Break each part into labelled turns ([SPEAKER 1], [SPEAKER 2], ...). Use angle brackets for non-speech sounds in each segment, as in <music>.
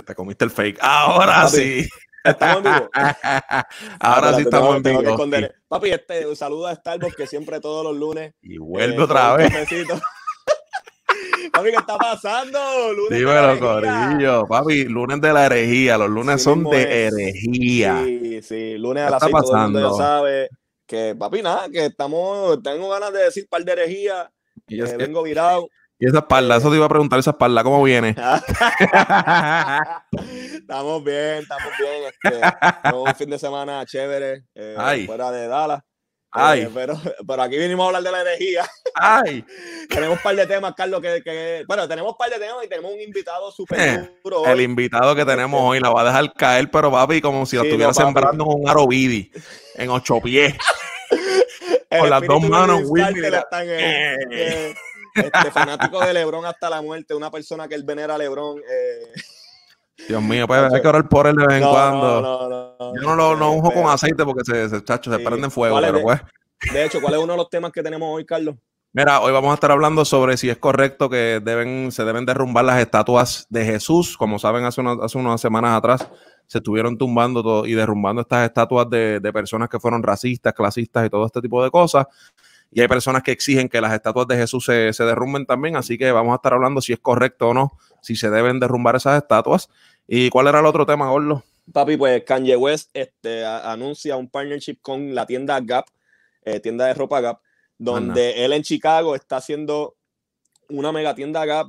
[SPEAKER 1] Te comiste el fake. Ahora sí.
[SPEAKER 2] Estamos en vivo. <laughs>
[SPEAKER 1] Ahora sí estamos en vivo.
[SPEAKER 2] Papi, este, un saludo a Starbucks que siempre todos los lunes.
[SPEAKER 1] Y vuelve eh, otra vez. <laughs>
[SPEAKER 2] Papi, ¿qué está pasando?
[SPEAKER 1] Lunes Dímelo, Corillo. Papi, lunes de la herejía. Los lunes son de herejía.
[SPEAKER 2] Sí, sí. Lunes a las 6 todo el mundo ya sabe que, papi, nada, que estamos, tengo ganas de decir par de herejía. Y eh, vengo virado.
[SPEAKER 1] Y esa espalda, eso te iba a preguntar, esa espalda, ¿cómo viene? <laughs>
[SPEAKER 2] estamos bien, estamos bien. Este, un fin de semana chévere, eh, fuera de Dallas. Ay. Eh, pero, pero aquí vinimos a hablar de la energía.
[SPEAKER 1] Ay. <laughs>
[SPEAKER 2] tenemos un par de temas, Carlos, que, que, bueno, tenemos un par de temas y tenemos un invitado súper eh, duro.
[SPEAKER 1] El invitado que tenemos hoy la va a dejar caer, pero papi, como si lo estuviera sembrando en un arovidi en ocho pies. <laughs> Con las dos manos, Willy.
[SPEAKER 2] Este, fanático de LeBron hasta la muerte, una persona que él venera a LeBron. Eh.
[SPEAKER 1] Dios mío, pues hay que orar por él de vez en cuando. Yo no lo no unjo con aceite porque se, se, chacho, se prende en fuego, pero
[SPEAKER 2] de,
[SPEAKER 1] pues.
[SPEAKER 2] De hecho, ¿cuál es uno de los temas que tenemos hoy, Carlos?
[SPEAKER 1] Mira, hoy vamos a estar hablando sobre si es correcto que deben, se deben derrumbar las estatuas de Jesús. Como saben, hace, hace unas semanas atrás se estuvieron tumbando todo y derrumbando estas estatuas de, de, personas que fueron racistas, clasistas y todo este tipo de cosas y hay personas que exigen que las estatuas de Jesús se, se, derrumben también, así que vamos a estar hablando si es correcto o no, si se deben derrumbar esas estatuas. ¿Y cuál era el otro tema, Gordo?
[SPEAKER 2] Papi, pues Kanye West este, anuncia un partnership con la tienda Gap, eh, tienda de ropa Gap, donde él en Chicago está haciendo una mega tienda Gap,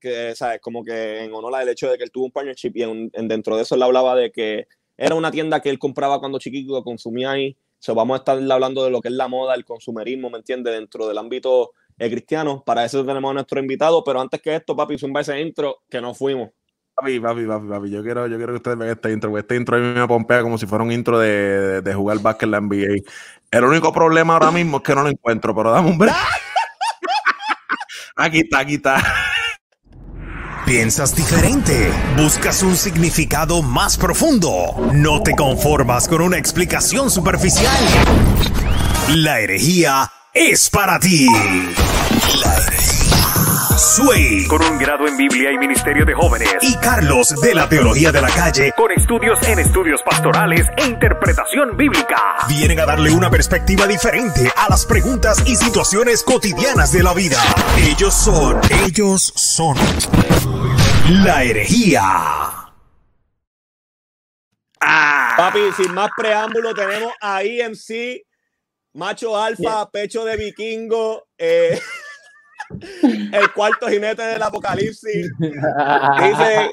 [SPEAKER 2] que, ¿sabes? Como que en honor al hecho de que él tuvo un partnership y en, dentro de eso él hablaba de que era una tienda que él compraba cuando chiquito, consumía ahí vamos a estar hablando de lo que es la moda, el consumerismo, ¿me entiendes? Dentro del ámbito eh, cristiano. Para eso tenemos a nuestro invitado, pero antes que esto, papi, zumba ese intro que no fuimos.
[SPEAKER 1] Papi, papi, papi, papi, yo quiero, yo quiero que ustedes vean este intro, porque este intro a mí me pompea como si fuera un intro de, de, jugar básquet en la NBA. El único problema ahora mismo es que no lo encuentro, pero dame un break. <laughs> aquí está, aquí está.
[SPEAKER 3] Piensas diferente. Buscas un significado más profundo. No te conformas con una explicación superficial. La herejía es para ti. La herejía. Sway. Con un grado en Biblia y Ministerio de Jóvenes. Y Carlos de la Teología de la Calle. Con estudios en estudios pastorales e interpretación bíblica. Vienen a darle una perspectiva diferente a las preguntas y situaciones cotidianas de la vida. Ellos son. Ellos son. La herejía.
[SPEAKER 2] Ah. Papi, sin más preámbulo, tenemos a IMC, macho alfa, pecho de vikingo, eh, el cuarto jinete del apocalipsis. Dice,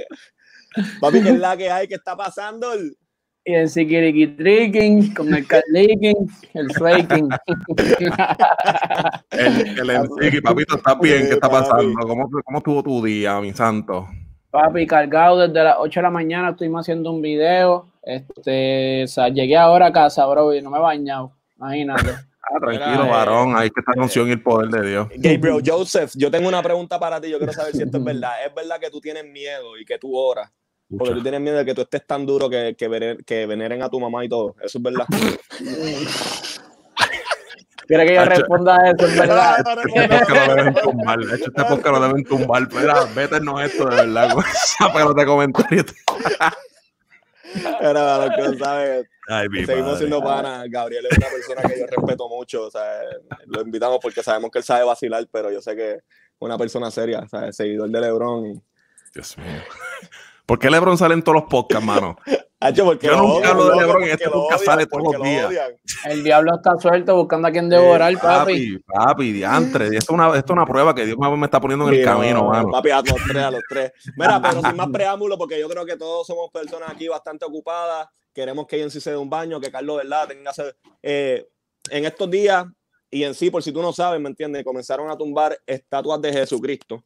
[SPEAKER 2] papi, ¿qué es la que hay? ¿Qué está pasando?
[SPEAKER 4] Y el Tricking, con el Carlicking, el Faking.
[SPEAKER 1] el, el papito, ¿estás bien? ¿Qué está pasando? ¿Cómo, ¿Cómo estuvo tu día, mi santo?
[SPEAKER 4] Papi, cargado desde las 8 de la mañana, estuvimos haciendo un video. Este, o sea, llegué ahora a casa, bro, y no me he bañado. Imagínate.
[SPEAKER 1] Ah, tranquilo, varón, ahí que está la unción y el poder de Dios. <laughs>
[SPEAKER 2] Gabriel Joseph, yo tengo una pregunta para ti, yo quiero saber si esto es <laughs> verdad. ¿Es verdad que tú tienes miedo y que tú oras? Porque tú tienes miedo de que tú estés tan duro que, que, que veneren a tu mamá y todo. ¿Eso es verdad? <laughs>
[SPEAKER 4] ¿Quiere que yo responda a eso? verdad.
[SPEAKER 1] Este podcast lo deben tumbar. De hecho, este podcast lo deben tumbar. Mira, vete no esto de verdad. Pero te comentarios.
[SPEAKER 2] Era lo que no sabes. Seguimos siendo panas. Gabriel es una persona que yo respeto mucho. O sea, lo invitamos porque sabemos que él sabe vacilar, pero yo sé que es una persona seria, o sea, seguidor de LeBron. Y...
[SPEAKER 1] Dios mío. ¿Por qué LeBron sale en todos los podcasts, mano? <laughs>
[SPEAKER 2] porque
[SPEAKER 1] Yo nunca hablo de LeBron en este podcast sale todos los días.
[SPEAKER 4] El diablo está suelto buscando a quien devorar, papi.
[SPEAKER 1] Papi, papi, diantre. Esto es una, esto es una prueba que Dios me está poniendo en el camino, mano.
[SPEAKER 2] Papi, a los tres, a los tres. Mira, pero sin más <laughs> preámbulo, porque yo creo que todos somos personas aquí bastante ocupadas. Queremos que en sí se dé un baño, que Carlos, ¿verdad? Tenga eh, en estos días, y en sí, por si tú no sabes, ¿me entiendes? Comenzaron a tumbar estatuas de Jesucristo.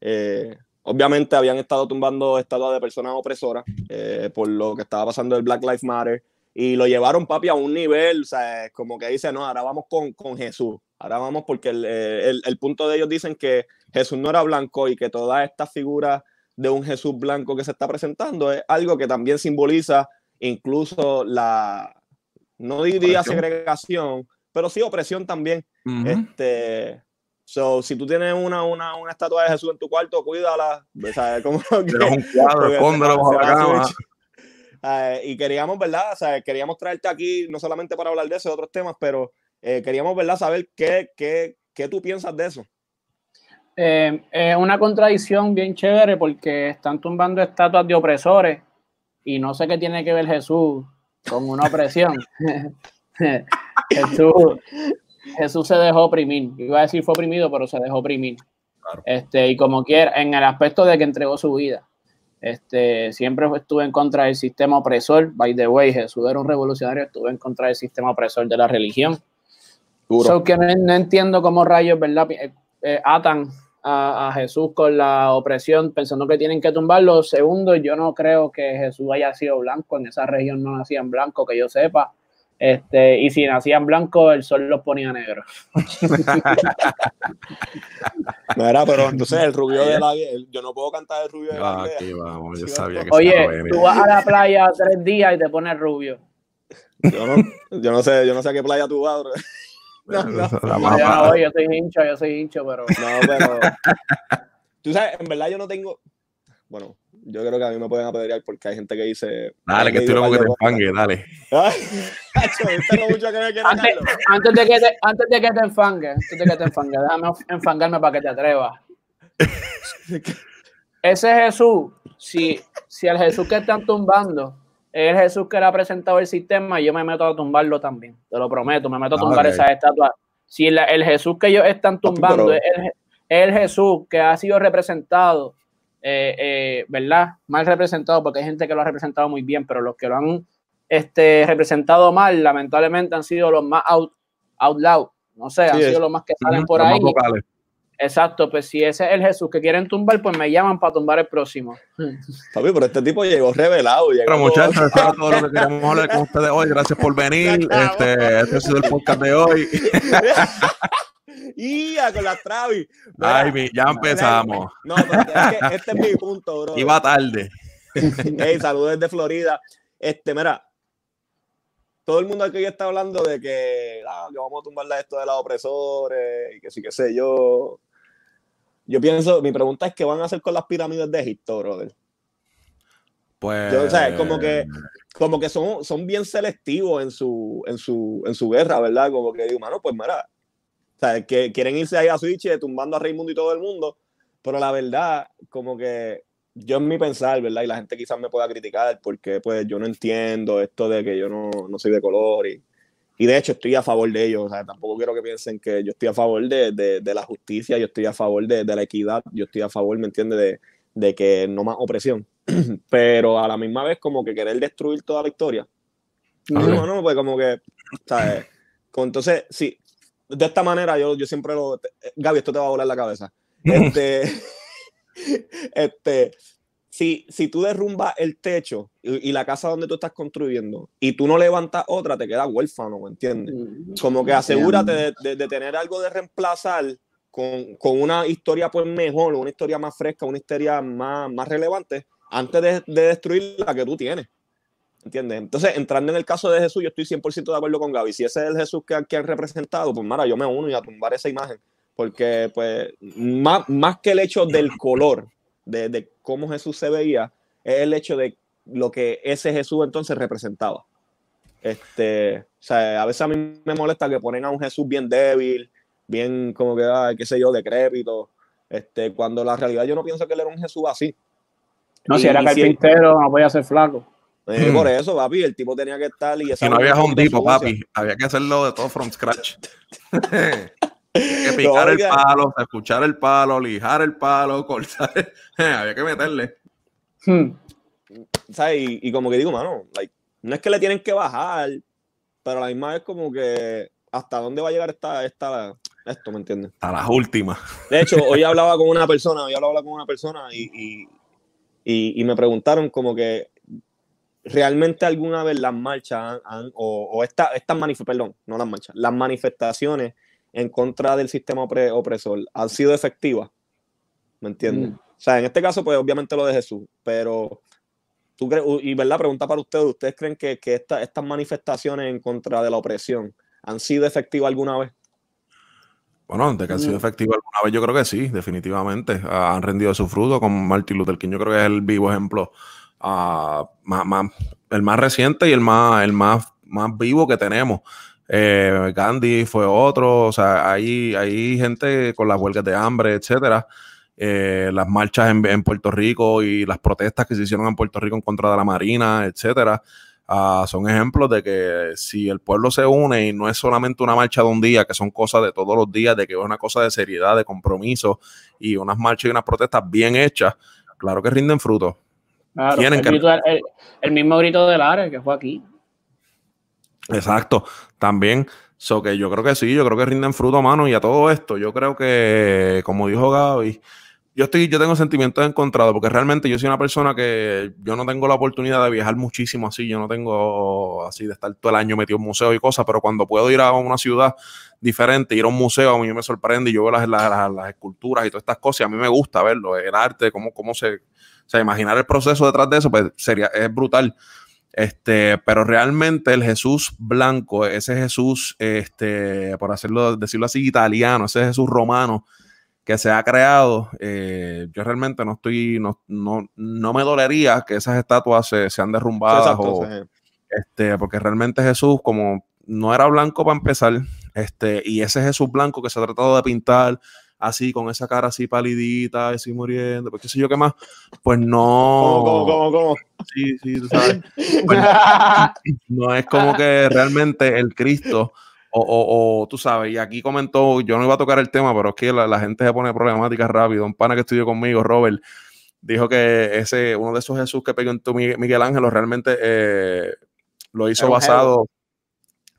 [SPEAKER 2] Eh, Obviamente habían estado tumbando estatuas de personas opresoras eh, por lo que estaba pasando el Black Lives Matter y lo llevaron, papi, a un nivel, o sea, como que dice, no, ahora vamos con, con Jesús, ahora vamos porque el, eh, el, el, punto de ellos dicen que Jesús no era blanco y que toda esta figura de un Jesús blanco que se está presentando es algo que también simboliza incluso la, no diría segregación, pero sí opresión también. este, So, si tú tienes una, una, una estatua de Jesús en tu cuarto, cuídala. O sea, como <laughs> que,
[SPEAKER 1] un cuadro,
[SPEAKER 2] se-
[SPEAKER 1] bajo la cama.
[SPEAKER 2] Eh, y queríamos, ¿verdad? O sea, queríamos traerte aquí no solamente para hablar de eso, de otros temas, pero eh, queríamos, ¿verdad? Saber qué, qué, qué tú piensas de eso.
[SPEAKER 4] Eh, es una contradicción bien chévere porque están tumbando estatuas de opresores y no sé qué tiene que ver Jesús con una opresión. <laughs> Jesús, Jesús se dejó oprimir. Iba a decir fue oprimido, pero se dejó oprimir.
[SPEAKER 1] Claro.
[SPEAKER 4] Este, y como quiera, en el aspecto de que entregó su vida. Este, siempre estuve en contra del sistema opresor. By the way, Jesús era un revolucionario, estuve en contra del sistema opresor de la religión. So que no, no entiendo cómo rayos, ¿verdad? Eh, eh, atan a, a Jesús con la opresión pensando que tienen que tumbarlo. Segundo, yo no creo que Jesús haya sido blanco. En esa región no nacían blanco, que yo sepa. Este, y si nacían blanco, el sol los ponía negros. <laughs>
[SPEAKER 2] Mira, pero entonces el rubio de la el- yo no puedo cantar el rubio de la
[SPEAKER 1] Ah, aquí vamos, yo sabía que
[SPEAKER 4] Oye, tú vas a la playa tres días y te pones rubio.
[SPEAKER 2] Yo no, yo no sé, yo no sé a qué playa tú vas, bro. <laughs> No, no.
[SPEAKER 4] No, yo no voy, yo soy hincho, yo soy hincho, pero
[SPEAKER 2] No, pero. Tú sabes, en verdad yo no tengo. Bueno, yo creo que a mí me pueden apedrear porque hay gente que dice.
[SPEAKER 1] Dale, que estoy loco que te enfangue, dale. <laughs>
[SPEAKER 4] Antes, de que te, antes de que te enfangue, antes de que te enfangue, déjame enfangarme para que te atrevas. Ese Jesús, si, si el Jesús que están tumbando es el Jesús que le ha presentado el sistema, yo me meto a tumbarlo también. Te lo prometo, me meto a tumbar
[SPEAKER 1] ok.
[SPEAKER 4] esas estatuas. Si la- el Jesús que ellos están tumbando
[SPEAKER 2] pero-
[SPEAKER 4] es el, es el Jesús que ha sido representado, eh, eh, ¿verdad? Mal representado, porque hay gente que lo ha representado muy bien, pero los que lo han este, representado mal, lamentablemente han sido los más out, out loud. No sé, han sido
[SPEAKER 2] es.
[SPEAKER 4] los más que salen por ahí. Exacto, pues si ese es el Jesús que quieren tumbar, pues me llaman para tumbar el próximo.
[SPEAKER 2] Papi, pero este tipo llegó revelado. Llegó
[SPEAKER 1] Pero muchachos, eso era todo lo que queríamos hablar con ustedes hoy. Gracias por venir. <laughs> Este, este ha sido el podcast de hoy. <laughs>
[SPEAKER 2] ¡Ya, con la Travis! Mira,
[SPEAKER 1] Ay, mi- ya empezamos.
[SPEAKER 2] No, pero es que este es mi punto, bro.
[SPEAKER 1] Iba tarde.
[SPEAKER 2] Hey, saludos desde Florida. Este, mira, todo el mundo aquí está hablando de que, ah, que vamos a tumbarle esto de los opresores y que sí, que sé yo. Yo pienso, mi pregunta es qué van a hacer con las pirámides de Egipto, brother.
[SPEAKER 1] Pues.
[SPEAKER 2] Yo, o sea, es como que, como que son, son bien selectivos en su, en su, en su guerra, ¿verdad? Como que digo, mano, pues mira, sea, que quieren irse ahí a Switch tumbando a Raimundo y todo el mundo, pero la verdad, como que yo en mi pensar, ¿verdad? Y la gente quizás me pueda criticar porque pues yo no entiendo esto de que yo no, no soy de color y, y de hecho estoy a favor de ellos, o sea, tampoco quiero que piensen que yo estoy a favor de, de, de la justicia, yo estoy a favor de, de la equidad, yo estoy a favor, ¿me entiendes? De, de que no más opresión, <clears throat> pero a la misma vez como que querer destruir toda la historia.
[SPEAKER 1] Ajá.
[SPEAKER 2] No, no, pues como que, ¿sabes? Entonces, sí, de esta manera yo, yo siempre lo... Gaby, esto te va a volar la cabeza. <laughs> Este, <laughs> este, si, si tú derrumbas el techo y, y la casa donde tú estás construyendo y tú no levantas otra, te quedas huérfano, ¿me entiendes? Como que asegúrate de, de- de tener algo de reemplazar con, con una historia pues mejor, una historia más fresca, una historia más, más relevante, antes de, de destruir la que tú tienes. ¿Entiendes? Entonces, entrando en el caso de Jesús, yo estoy 100% de acuerdo con Gaby. Si ese es el Jesús que, que han representado, pues mara, yo me uno y a tumbar esa imagen. Porque, pues, más, más que el hecho del color, de, de cómo Jesús se veía, es el hecho de lo que ese Jesús entonces representaba. Este, o sea, a veces a mí me molesta que ponen a un Jesús bien débil, bien como que, ay, qué sé yo, decrépito. Este, cuando la realidad yo no pienso que él era un Jesús así.
[SPEAKER 4] No, si era carpintero, no podía ser flaco.
[SPEAKER 2] Eh,
[SPEAKER 1] Mm.
[SPEAKER 2] Por eso, papi, el tipo tenía que estar y esa
[SPEAKER 1] Si no había
[SPEAKER 2] un
[SPEAKER 1] Home Depot, papi, había que hacerlo de todo from scratch. <laughs> que picar el palo, escuchar el palo, lijar el palo, <laughs> cortar. <laughs> había que meterle.
[SPEAKER 4] Hmm.
[SPEAKER 2] ¿sabes? Y, y como que digo, mano, like, no es que le tienen que bajar, pero a la misma vez como que hasta dónde va a llegar esta, esta, esto, ¿me entiendes?
[SPEAKER 1] A las últimas.
[SPEAKER 2] De hecho, hoy hablaba con una persona, hoy hablaba con una persona y, y, y- y me preguntaron como que realmente alguna vez las marchas han- han- o, o esta- estas manifestaciones, perdón, no las marchas, las manifestaciones en contra del sistema opre- opresor han sido efectivas, ¿me entiendes?
[SPEAKER 4] Mm.
[SPEAKER 2] O sea, en este caso, pues obviamente lo de Jesús, pero tú crees, y verdad, pregunta para ustedes, ¿ustedes creen que, que esta- estas manifestaciones en contra de la opresión han sido efectivas alguna vez?
[SPEAKER 1] Bueno, de que han sido efectivos alguna vez, yo creo que sí, definitivamente. Han rendido su fruto con Martin Luther King. Yo creo que es el vivo ejemplo, más- el más reciente y el más, el más, más vivo que tenemos. Eh, Gandhi fue otro, o sea, hay, hay gente con las huelgas de hambre, etcétera. Eh, las marchas en, en Puerto Rico y las protestas que se hicieron en Puerto Rico en contra de la Marina, etcétera. Ah, son ejemplos de que si el pueblo se une y no es solamente una marcha de un día, que son cosas de todos los días, de que es una cosa de seriedad, de compromiso y unas marchas y unas protestas bien hechas, claro que rinden frutos.
[SPEAKER 4] Claro,
[SPEAKER 1] Tienen
[SPEAKER 4] el, grito el- el mismo grito del Ares que fue aquí.
[SPEAKER 1] Exacto, también. So que yo creo que sí, yo creo que rinden fruto, mano, y a todo esto, yo creo que, como dijo Gaby, yo estoy, yo tengo sentimientos encontrados, porque realmente yo soy una persona que yo no tengo la oportunidad de viajar muchísimo así, yo no tengo así de estar todo el año metido en museos y cosas, pero cuando puedo ir a una ciudad diferente, ir a un museo, a mí me sorprende y yo veo las, las, las- las esculturas y todas estas cosas, y a mí me gusta verlo, el arte, cómo, cómo se, sea, imaginar el proceso detrás de eso, pues sería, es brutal. Este, pero realmente el Jesús blanco, ese Jesús, este, por hacerlo, decirlo así, italiano, ese Jesús romano que se ha creado, eh, yo realmente no estoy, no, no, no me dolería que esas estatuas se, sean derrumbadas
[SPEAKER 2] Exacto,
[SPEAKER 1] o,
[SPEAKER 2] sí.
[SPEAKER 1] este, porque realmente Jesús, como no era blanco para empezar, este, y ese Jesús blanco que se ha tratado de pintar así, con esa cara así palidita, así muriendo, pues qué sé yo qué más, pues no.
[SPEAKER 2] ¿Cómo, cómo, cómo?
[SPEAKER 1] Sí, sí, tú sabes. Pues, <laughs> no es como que realmente el Cristo, o, o- o, tú sabes, y aquí comentó, yo no iba a tocar el tema, pero es que la, la gente se pone problemática rápido. Un pana que estudió conmigo, Robert, dijo que ese, uno de esos Jesús que pegó Miguel, Miguel Ángel realmente eh, lo hizo basado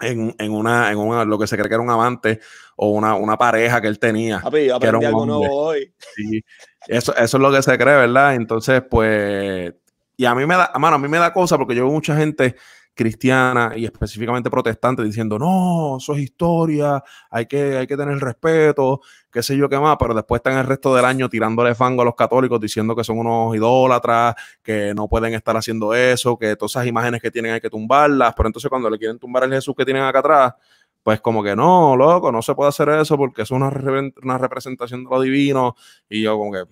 [SPEAKER 1] en, en una, en una, lo que se cree que era un amante o una, una pareja que él tenía.
[SPEAKER 2] Papi, yo
[SPEAKER 1] Que era
[SPEAKER 2] aprendí
[SPEAKER 1] un
[SPEAKER 2] algo
[SPEAKER 1] hombre.
[SPEAKER 2] nuevo hoy.
[SPEAKER 1] Sí, eso, eso es lo que se cree, ¿verdad? Entonces, pues, y a mí me da, mano, a mí me da cosa porque yo veo mucha gente cristiana y específicamente protestante diciendo, no, eso es historia, hay que, hay que tener respeto, qué sé yo qué más, pero después están el resto del año tirándole fango a los católicos diciendo que son unos idólatras, que no pueden estar haciendo eso, que todas esas imágenes que tienen hay que tumbarlas, pero entonces cuando le quieren tumbar el Jesús que tienen acá atrás, pues como que no, loco, no se puede hacer eso porque es una, re- una representación de lo divino. Y yo como que,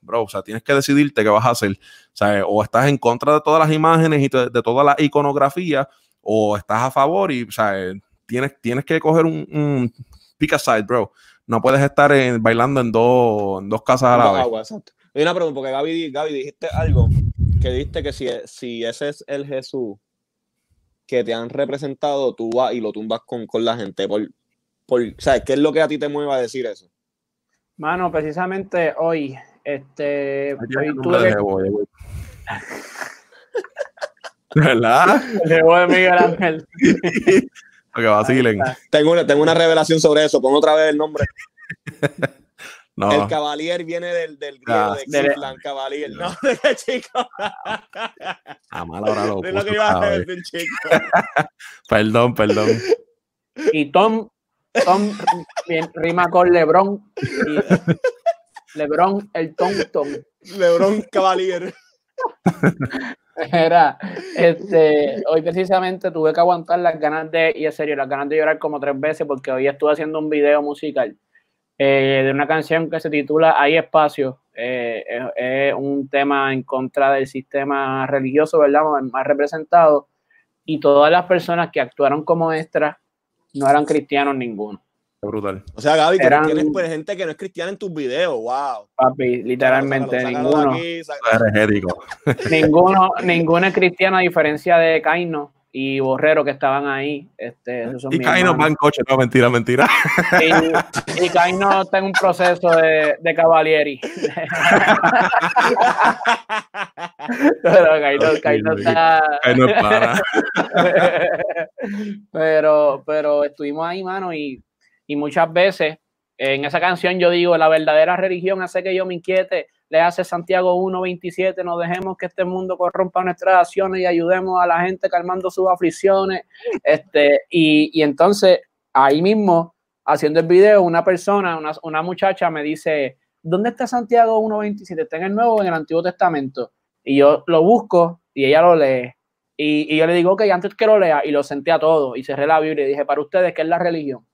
[SPEAKER 1] bro, o sea, tienes que decidirte qué vas a hacer. O sea, o estás en contra de todas las imágenes y de, de toda la iconografía, o estás a favor y, o sea, eh, tienes, tienes que coger un, un pick a side, bro. No puedes estar en- bailando en dos, en dos casas a la
[SPEAKER 2] No,
[SPEAKER 1] vez.
[SPEAKER 2] agua, exacto. Hay una pregunta, porque Gaby, Gaby dijiste algo que dijiste que si, si ese es el Jesús que te han representado, tú vas y lo tumbas con, con la gente. Por, por, ¿sabes? ¿Qué es lo que a ti te mueve a decir eso?
[SPEAKER 4] Mano, precisamente hoy, este, hoy tuve
[SPEAKER 1] de
[SPEAKER 4] que-
[SPEAKER 1] Jebo. <laughs> ¿Verdad?
[SPEAKER 4] Llegó de Miguel Ángel.
[SPEAKER 1] Para que vacilen.
[SPEAKER 2] Tengo una, tengo una revelación sobre eso. Pon otra vez el nombre. <laughs>
[SPEAKER 1] No.
[SPEAKER 2] El Cavalier viene del, del griego
[SPEAKER 1] Ah,
[SPEAKER 2] de
[SPEAKER 4] del-
[SPEAKER 2] Cleveland, Cavalier. No, <laughs> de qué chico.
[SPEAKER 1] A mala hora lo
[SPEAKER 2] Es lo que iba a
[SPEAKER 1] ¿sabes?
[SPEAKER 2] decir, chico.
[SPEAKER 1] Perdón, perdón.
[SPEAKER 4] Y Tom, Tom rima con Lebron. Y Lebron, el Tom Tom.
[SPEAKER 2] LeBron Cavalier.
[SPEAKER 4] Era, este, hoy precisamente tuve que aguantar las ganas de, y en serio, las ganas de llorar como tres veces porque hoy estuve haciendo un video musical eh, de una canción que se titula Hay espacio. Eh, es, es un tema en contra del sistema religioso, ¿verdad? Más representado. Y todas las personas que actuaron como extras no eran cristianos ninguno.
[SPEAKER 1] Brutal.
[SPEAKER 2] O sea, Gaby,
[SPEAKER 4] Eran-
[SPEAKER 2] tienes pues, gente que no es cristiana en tus videos. Wow.
[SPEAKER 4] Papi, literalmente
[SPEAKER 2] Sácalo, sácalo de
[SPEAKER 4] ninguno.
[SPEAKER 2] aquí, sácalo. <laughs>
[SPEAKER 4] Ninguno, ninguno es cristiano a diferencia de Caino y Borrero que estaban ahí. Este, esos son
[SPEAKER 1] Y Caino va en coche. No, mentira, mentira.
[SPEAKER 4] Y, y Caino está en un proceso de, de Cavalieri. <laughs> Pero Caino, Caino está.
[SPEAKER 1] Caino es pana. <laughs>
[SPEAKER 4] pero, pero estuvimos ahí, mano, y, y muchas veces en esa canción yo digo, la verdadera religión hace que yo me inquiete, le hace Santiago 1.27, no dejemos que este mundo corrompa nuestras acciones y ayudemos a la gente calmando sus aflicciones. Este, y, y entonces, ahí mismo, haciendo el video, una persona, una, una muchacha me dice, ¿dónde está Santiago 1.27? ¿Está en el Nuevo o en el Antiguo Testamento? Y yo lo busco y ella lo lee. Y, y yo le digo, ok, antes que lo lea, y lo senté a todo, y cerré la Biblia y dije, para ustedes, ¿qué es la religión?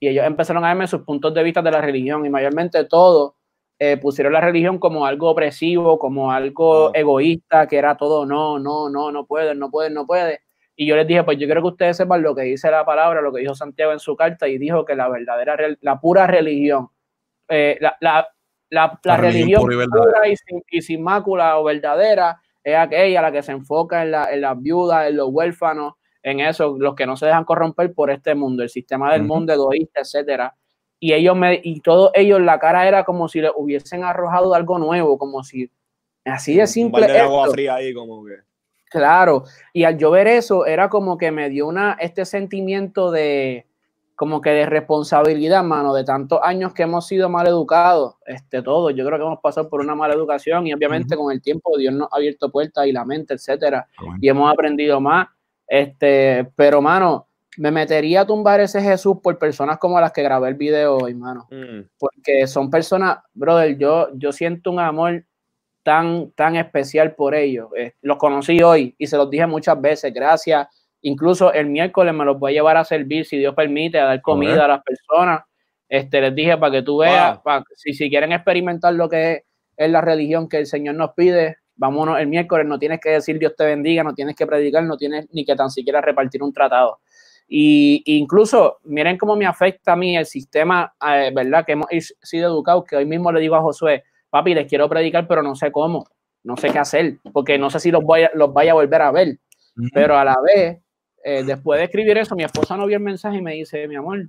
[SPEAKER 4] Y ellos empezaron a darme sus puntos de vista de la religión y mayormente todos eh, pusieron la religión como algo opresivo, como algo egoísta, que era todo no, no, no, no pueden, no pueden, no puede. Y yo les dije, pues yo quiero que ustedes sepan lo que dice la palabra, lo que dijo Santiago en su carta y dijo que la verdadera, la pura religión, eh, la, la, la, religión, pura y sin, y sin, mácula o verdadera es aquella la que se enfoca en, la, en las viudas, en los huérfanos, en eso, los que no se dejan corromper por este mundo, el sistema del mundo egoísta, etcétera. Y ellos me, y todos ellos, la cara era como si le hubiesen arrojado algo nuevo, como si así de simple.
[SPEAKER 2] Un de agua fría ahí, como que.
[SPEAKER 4] Claro, y al yo ver eso, era como que me dio una, este sentimiento de, como que de responsabilidad, mano, de tantos años que hemos sido mal educados, este, todo. Yo creo que hemos pasado por una mala educación y obviamente con el tiempo Dios nos ha abierto puertas y la mente, etcétera, y hemos aprendido más. Este, pero, mano, me metería a tumbar ese Jesús por personas como las que grabé el video hoy, mano. Mm. Porque son personas, brother, yo, yo siento un amor tan, tan especial por ellos. Eh, los conocí hoy y se los dije muchas veces, gracias. Incluso el miércoles me los voy a llevar a servir, si Dios permite, a dar comida a las personas. Este, les dije para que tú veas, si, si quieren experimentar lo que es la religión que el Señor nos pide, vámonos el miércoles, no tienes que decir Dios te bendiga, no tienes que predicar, no tienes ni que tan siquiera repartir un tratado. Y incluso, miren cómo me afecta a mí el sistema, eh, ¿verdad? Que hemos sido educados, que hoy mismo le digo a Josué, papi, les quiero predicar, pero no sé cómo, no sé qué hacer, porque no sé si los, voy a, los vaya a volver a ver. Pero a la vez, eh, después de escribir eso, mi esposa no vio el mensaje y me dice, mi amor,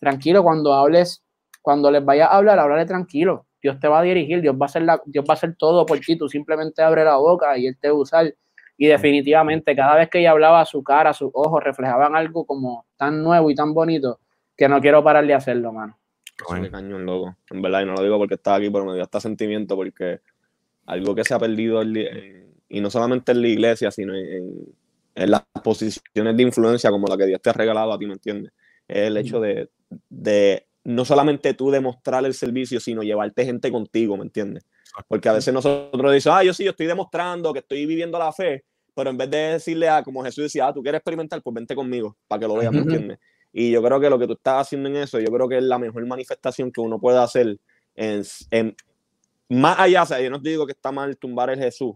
[SPEAKER 4] tranquilo, cuando hables, cuando les vaya a hablar, háblale tranquilo Dios te va a dirigir, Dios va a hacer, la, Dios va a hacer todo por ti, tú simplemente abre la boca y Él te va a usar. Y definitivamente, cada vez que ella hablaba, su cara, sus ojos reflejaban algo como tan nuevo y tan bonito que no quiero parar de hacerlo, mano.
[SPEAKER 2] Bueno. cañón, loco. En verdad, y no lo digo porque estaba aquí, pero me dio este sentimiento porque algo que se ha perdido, y no solamente en la iglesia, sino en, en, las posiciones de influencia como la que Dios te ha regalado a ti, ¿me entiendes? Es el hecho de, de no solamente tú demostrar el servicio, sino llevarte gente contigo, ¿me entiendes? Porque a veces nosotros decimos, ah, yo sí, yo estoy demostrando que estoy viviendo la fe, pero en vez de decirle a, como Jesús decía, ah, tú quieres experimentar, pues vente conmigo para que lo veas, ¿me entiendes? Y yo creo que lo que tú estás haciendo en eso, yo creo que es la mejor manifestación que uno puede hacer en, más allá, o sea, yo no te digo que está mal tumbar el Jesús,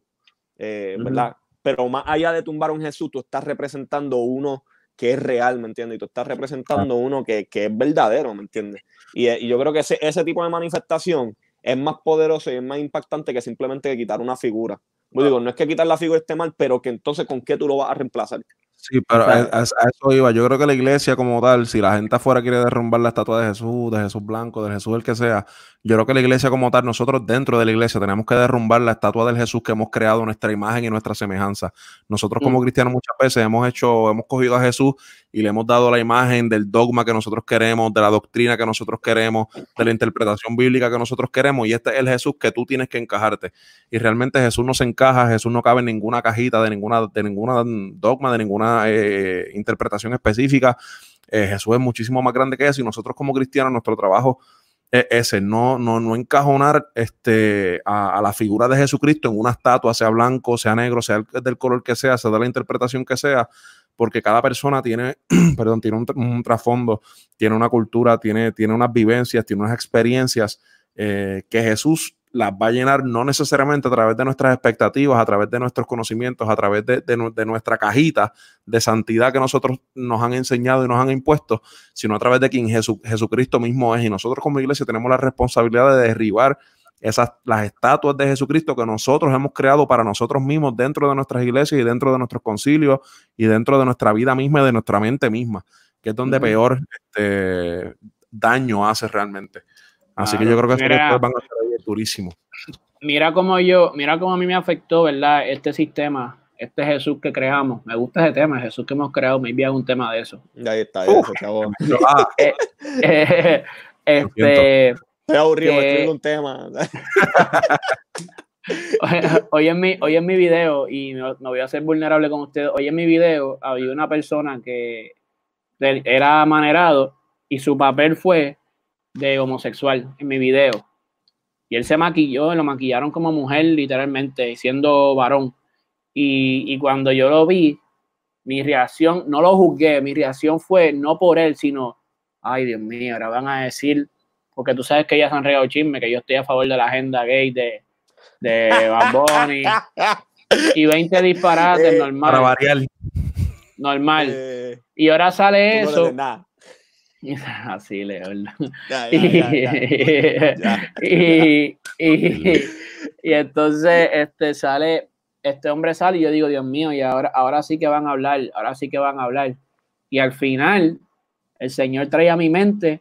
[SPEAKER 2] eh, ¿verdad? Pero más allá de tumbar un Jesús, tú estás representando uno que es real, ¿me entiendes? Y tú estás representando uno que, que es verdadero, ¿me entiendes? Y, y, yo creo que ese, ese tipo de manifestación es más poderoso y es más impactante que simplemente quitar una figura. Yo digo, no es que quitar la figura esté mal, pero que entonces con qué tú lo vas a reemplazar.
[SPEAKER 1] Sí, pero a, eso iba. Yo creo que la iglesia como tal, si la gente afuera quiere derrumbar la estatua de Jesús, de Jesús Blanco, de Jesús el que sea, yo creo que la iglesia como tal, nosotros dentro de la iglesia tenemos que derrumbar la estatua del Jesús que hemos creado, nuestra imagen y nuestra semejanza. Nosotros como mm. cristianos muchas veces hemos hecho, hemos cogido a Jesús y le hemos dado la imagen del dogma que nosotros queremos, de la doctrina que nosotros queremos, de la interpretación bíblica que nosotros queremos, y este es el Jesús que tú tienes que encajarte. Y realmente Jesús no se encaja, Jesús no cabe en ninguna cajita de ninguna, de ninguna dogma, de ninguna eh, interpretación específica. Eh, Jesús es muchísimo más grande que eso y nosotros como cristianos nuestro trabajo es ese, no, no, no encajonar este, a, la figura de Jesucristo en una estatua, sea blanco, sea negro, sea del color que sea, sea de la interpretación que sea, porque cada persona tiene, <clears throat> perdón, tiene un, trasfondo, tiene una cultura, tiene, tiene unas vivencias, tiene unas experiencias eh, que Jesús las va a llenar no necesariamente a través de nuestras expectativas, a través de nuestros conocimientos, a través de, nuestra cajita de santidad que nosotros nos han enseñado y nos han impuesto, sino a través de quien Jesucristo mismo es. Y nosotros como iglesia tenemos la responsabilidad de derribar esas, las estatuas de Jesucristo que nosotros hemos creado para nosotros mismos dentro de nuestras iglesias y dentro de nuestros concilios y dentro de nuestra vida misma y de nuestra mente misma, que es donde peor este, daño hace realmente. Así que yo creo que mira, van a estar ahí durísimo.
[SPEAKER 4] Mira cómo yo, mira cómo a mí me afectó, ¿verdad? Este sistema, este Jesús que creamos. Me gusta ese tema, Jesús que hemos creado, me envía un tema de eso.
[SPEAKER 2] Ahí está, ahí <laughs>
[SPEAKER 4] ah. <laughs> eh, eh, <laughs> este.
[SPEAKER 2] Estoy aburrido, estoy un tema.
[SPEAKER 4] hoy, en mi, hoy en mi video, y me, voy a hacer vulnerable con ustedes, hoy en mi video había una persona que era amanerado y su papel fue de homosexual en mi video. Y él se maquilló, lo maquillaron como mujer, literalmente, siendo varón. Y, cuando yo lo vi, mi reacción, no lo juzgué, mi reacción fue no por él, sino, ay Dios mío, ahora van a decir, porque tú sabes que ellas han regado chisme, que yo estoy a favor de la agenda gay de, de Bad <laughs> y 20 disparates,
[SPEAKER 2] Eh,
[SPEAKER 4] normal.
[SPEAKER 1] Para variar.
[SPEAKER 4] Normal.
[SPEAKER 2] Eh,
[SPEAKER 4] y ahora sale
[SPEAKER 2] no
[SPEAKER 4] eso. <laughs> Así, Leo. <laughs> Y, y, y entonces este sale, este hombre sale y yo digo, Dios mío, y ahora, ahora sí que van a hablar, ahora sí que van a hablar. Y al final, el Señor trae a mi mente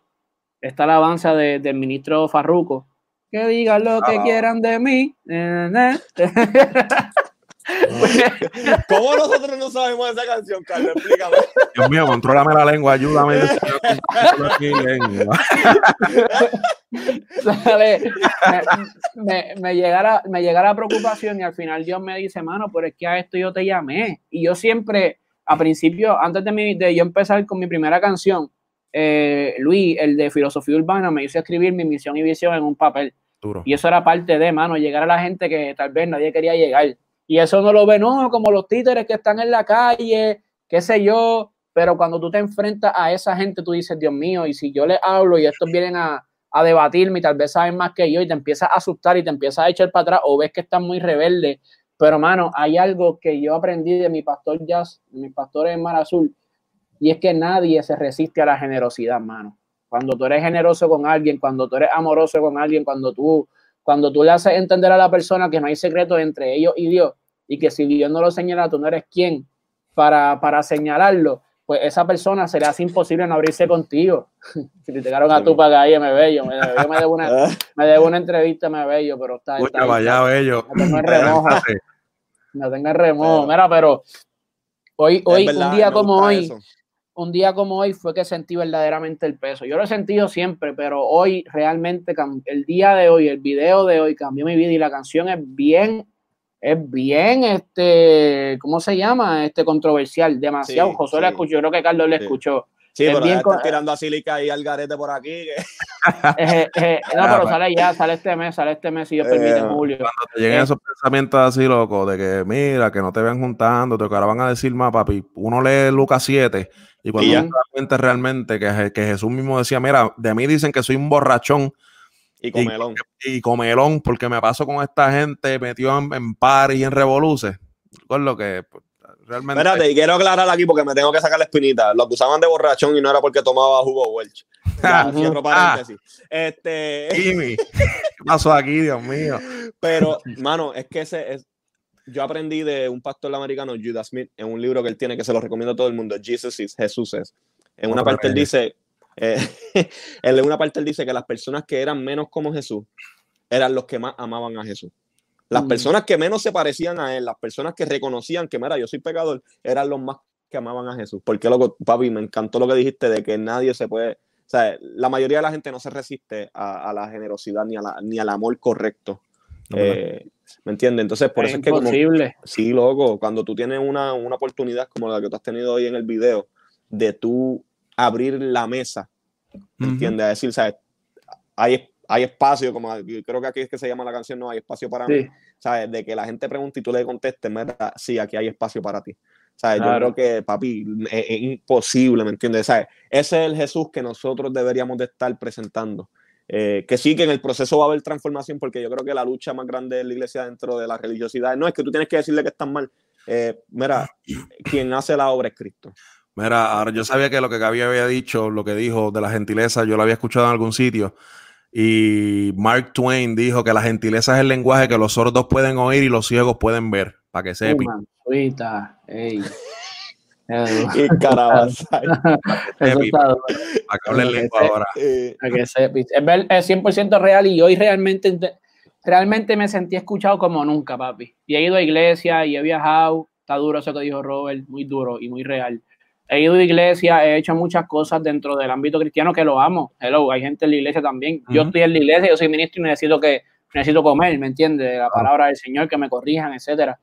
[SPEAKER 4] esta alabanza de- del ministro Farruco. Que digan lo que
[SPEAKER 1] Ah.
[SPEAKER 4] quieran de mí. <laughs> <laughs>
[SPEAKER 2] ¿Cómo nosotros no sabemos esa canción, Carlos? Explícame.
[SPEAKER 1] Dios mío, contrólame la lengua, ayúdame. <laughs>
[SPEAKER 4] Sale, me, me, me llegara, me llegara la preocupación y al final Dios me dice, mano, pero es que a esto yo te llamé. Y yo siempre, a principio, antes de, mi, de yo empezar con mi primera canción, eh, Luis, el de filosofía urbana, me hizo escribir mi misión y visión en un papel.
[SPEAKER 1] Duro.
[SPEAKER 4] Y eso era parte de, mano, llegar a la gente que tal vez nadie quería llegar. Y eso no lo ve, no, como los títeres que están en la calle, qué sé yo. Pero cuando tú te enfrentas a esa gente, tú dices, Dios mío, y si yo les hablo y estos vienen a, a debatirme y tal vez saben más que yo y te empiezas a asustar y te empiezas a echar para atrás o ves que están muy rebelde. Pero, mano, hay algo que yo aprendí de mi pastor Jazz, de mi pastor en Mar Azul, y es que nadie se resiste a la generosidad, mano. Cuando tú eres generoso con alguien, cuando tú eres amoroso con alguien, cuando tú, cuando tú le haces entender a la persona que no hay secreto entre ellos y Dios, y que si Dios no lo señala, tú no eres quien para, para señalarlo, pues esa persona se le hace imposible no abrirse contigo. <laughs> Criticaron a tu ahí, me bello, me, yo me debo una, <laughs> me debo una entrevista, me bello, pero está, está,
[SPEAKER 1] Escucha, vaya,
[SPEAKER 4] está,
[SPEAKER 1] bello.
[SPEAKER 4] no tengo el remojo, no tengo el remojo, mira, pero hoy, hoy
[SPEAKER 2] Es verdad,
[SPEAKER 4] un día
[SPEAKER 2] me
[SPEAKER 4] como hoy,
[SPEAKER 2] eso.
[SPEAKER 4] Un día como hoy fue que sentí verdaderamente el peso. Yo lo he sentido siempre, pero hoy realmente, el día de hoy, el video de hoy cambió mi vida y la canción es bien, es bien, este, ¿cómo se llama? Este controversial, demasiado.
[SPEAKER 2] Sí,
[SPEAKER 4] José la
[SPEAKER 2] sí.
[SPEAKER 4] escuchó, yo creo que Carlos le
[SPEAKER 2] Sí.
[SPEAKER 4] escuchó.
[SPEAKER 2] Sí,
[SPEAKER 4] es
[SPEAKER 2] pero
[SPEAKER 4] bien
[SPEAKER 2] ya
[SPEAKER 4] con-
[SPEAKER 2] están tirando a Silica y al garete por aquí. que- <laughs>
[SPEAKER 4] Eh, eh, <laughs> no,
[SPEAKER 1] Ah,
[SPEAKER 4] pero sale ya, sale este mes, sale este mes, si Dios permite, en
[SPEAKER 2] Eh,
[SPEAKER 4] julio.
[SPEAKER 1] Cuando te lleguen
[SPEAKER 4] Eh.
[SPEAKER 1] esos pensamientos así, loco, de que mira, que no te ven juntando, que ahora van a decir más, papi. Uno lee Lucas 7 y cuando uno realmente, realmente, que, que Jesús mismo decía, mira, de mí dicen que soy un borrachón
[SPEAKER 2] Y comelón.
[SPEAKER 1] y comelón porque me paso con esta gente metido en, en paris y en revoluces. Con lo que pues, realmente...
[SPEAKER 2] Espérate, y quiero aclarar aquí porque me tengo que sacar la espinita. Lo acusaban de borrachón y no era porque tomaba jugo Welch. <laughs> Ya,
[SPEAKER 4] Ujú.
[SPEAKER 2] cierro paréntesis. Este, <laughs>
[SPEAKER 1] Jimmy, ¿qué pasó aquí, Dios mío?
[SPEAKER 2] pero, mano, es que ese es. Yo aprendí de un pastor americano, Judah Smith, en un libro que él tiene que se lo recomiendo a todo el mundo, Jesus is, Jesús es. En una parte él dice, eh, <laughs> en una parte él dice que las personas que eran menos como Jesús eran los que más amaban a Jesús. Las
[SPEAKER 4] Mm.
[SPEAKER 2] personas que menos se parecían a él, las personas que reconocían que, mira, yo soy pecador, eran los más que amaban a Jesús. Porque, loco, papi, me encantó lo que dijiste de que nadie se puede, o sea, la mayoría de la gente no se resiste a, a la generosidad ni, a la- ni al amor correcto.
[SPEAKER 1] No,
[SPEAKER 2] Eh, ¿Me entiendes? Entonces, por
[SPEAKER 4] es
[SPEAKER 2] eso es que como, sí, loco, cuando tú tienes una, una oportunidad como la que tú has tenido hoy en el video, de tú abrir la mesa, ¿me
[SPEAKER 1] Ujú.
[SPEAKER 2] entiendes? A decir, ¿sabes? Hay, hay espacio, como creo que aquí es que se llama la canción, no hay espacio para mí.
[SPEAKER 4] Sí,
[SPEAKER 2] ¿sabes? De que la gente pregunte y tú le contestes, mira, sí, aquí hay espacio para ti. ¿Sabes?
[SPEAKER 4] Claro.
[SPEAKER 2] Yo creo que, papi, es, es imposible, ¿me entiendes? ¿Sabes? Ese es el Jesús que nosotros deberíamos de estar presentando. Eh, que sí, que en el proceso va a haber transformación, porque yo creo que la lucha más grande de la iglesia dentro de la religiosidad no es que tú tienes que decirle que están mal. Eh, mira, quien hace la obra es Cristo.
[SPEAKER 1] Mira, ahora yo sabía que lo que Gaby había dicho, lo que dijo de la gentileza, yo lo había escuchado en algún sitio. Y Mark Twain dijo que la gentileza es el lenguaje que los sordos pueden oír y los ciegos pueden ver, para que sepan.
[SPEAKER 2] Y carabaza.
[SPEAKER 1] Ahora.
[SPEAKER 4] Para que sepa. Es, ver- es 100% real y hoy realmente, ente- realmente me sentí escuchado como nunca, papi. Y he ido a iglesia y he viajado. Está duro eso que dijo Robert, muy duro y muy real. He ido a iglesia, he hecho muchas cosas dentro del ámbito cristiano que lo amo. Hello, hay gente en la iglesia también. Yo
[SPEAKER 1] Ujú.
[SPEAKER 4] estoy en la iglesia, yo soy ministro y necesito que necesito comer, ¿me entiendes? La palabra del Señor, que me corrijan, etcétera.